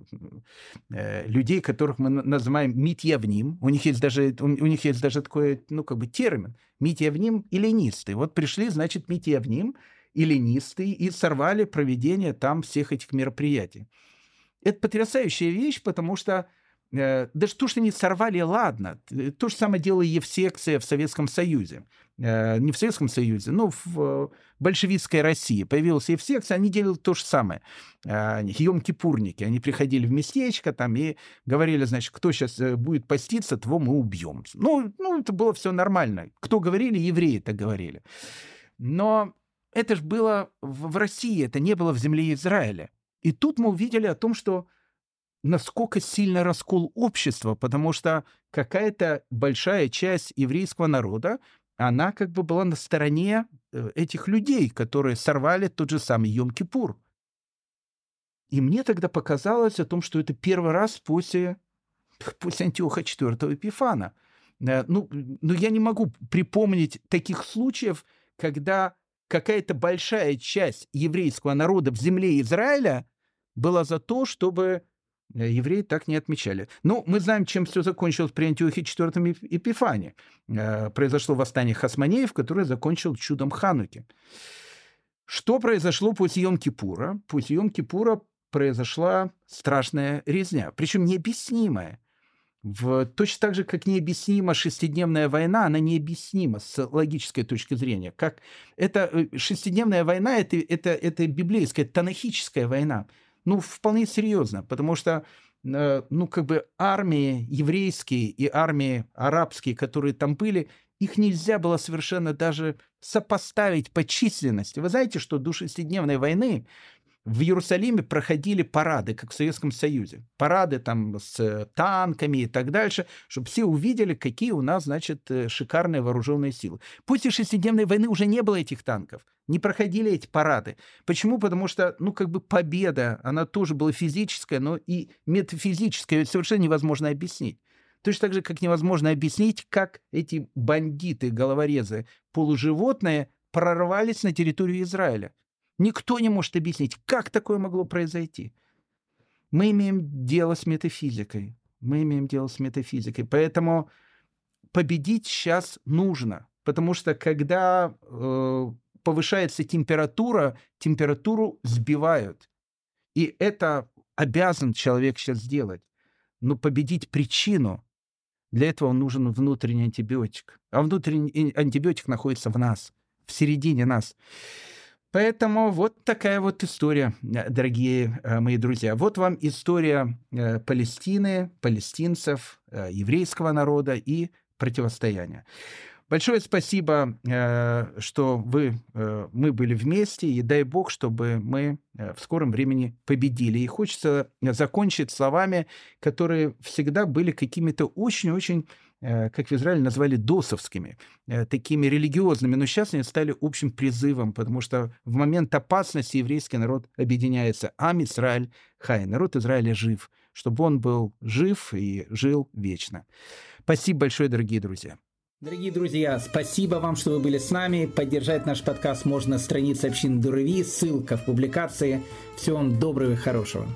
э, людей, которых мы называем митьявним. У них есть даже у, у них есть даже такой, ну как бы термин митьявним и ленисты. Вот пришли, значит, митьявним и ленисты и сорвали проведение там всех этих мероприятий. Это потрясающая вещь, потому что Э, даже то, что они сорвали, ладно. То же самое делала Евсекция в Советском Союзе. Э, не в Советском Союзе, но в большевистской России. Появилась Евсекция, они делали то же самое. Э, Йом-кипурники. Они приходили в местечко там и говорили, значит, кто сейчас будет поститься, того мы убьем. Ну, ну это было все нормально. Кто говорили? Евреи так говорили. Но это же было в России, это не было в земле Израиля. И тут мы увидели о том, что насколько сильно раскол общества, потому что какая-то большая часть еврейского народа, она как бы была на стороне э, этих людей, которые сорвали тот же самый Йом-Кипур. И мне тогда показалось о том, что это первый раз после, после Антиоха IV Эпифана. Э, ну, ну, я не могу припомнить таких случаев, когда какая-то большая часть еврейского народа в земле Израиля была за то, чтобы евреи так не отмечали. Ну, мы знаем, чем все закончилось при Антиохе IV Эпифане. Э, произошло восстание Хасманеев, которое закончил чудом Хануки. Что произошло после Йом-Кипура? После Йом-Кипура произошла страшная резня, причем необъяснимая. В, точно так же, как необъяснима шестидневная война, она необъяснима с логической точки зрения. Как это, э, шестидневная война это, это, это библейская, танахическая война ну, вполне серьезно, потому что э, ну, как бы армии еврейские и армии арабские, которые там были, их нельзя было совершенно даже сопоставить по численности. Вы знаете, что до шестидневной войны в Иерусалиме проходили парады, как в Советском Союзе. Парады там с танками и так дальше, чтобы все увидели, какие у нас, значит, э, шикарные вооруженные силы. После шестидневной войны уже не было этих танков, не проходили эти парады. Почему? Потому что, ну, как бы победа, она тоже была физическая, но и метафизическая, совершенно невозможно объяснить. Точно так же, как невозможно объяснить, как эти бандиты, головорезы, полуживотные прорвались на территорию Израиля. Никто не может объяснить, как такое могло произойти. Мы имеем дело с метафизикой. Мы имеем дело с метафизикой. Поэтому победить сейчас нужно. Потому что когда э, повышается температура, температуру сбивают. И это обязан человек сейчас сделать. Но победить причину, для этого нужен внутренний антибиотик. А внутренний антибиотик находится в нас, в середине нас. Поэтому вот такая вот история, э, дорогие э, мои друзья. Вот вам история э, Палестины, палестинцев, еврейского народа и противостояния. Большое спасибо, что вы, мы были вместе, и дай бог, чтобы мы в скором времени победили. И хочется закончить словами, которые всегда были какими-то очень-очень как в Израиле назвали досовскими, э, такими религиозными, но сейчас они стали общим призывом, потому что в момент опасности еврейский народ объединяется. Ам Израиль Хай, народ Израиля жив, чтобы он был жив и жил вечно. Спасибо большое, дорогие друзья. Дорогие друзья, спасибо вам, что вы были с нами. Поддержать наш подкаст можно на странице общины Дурави, ссылка в публикации. Всего вам доброго и хорошего.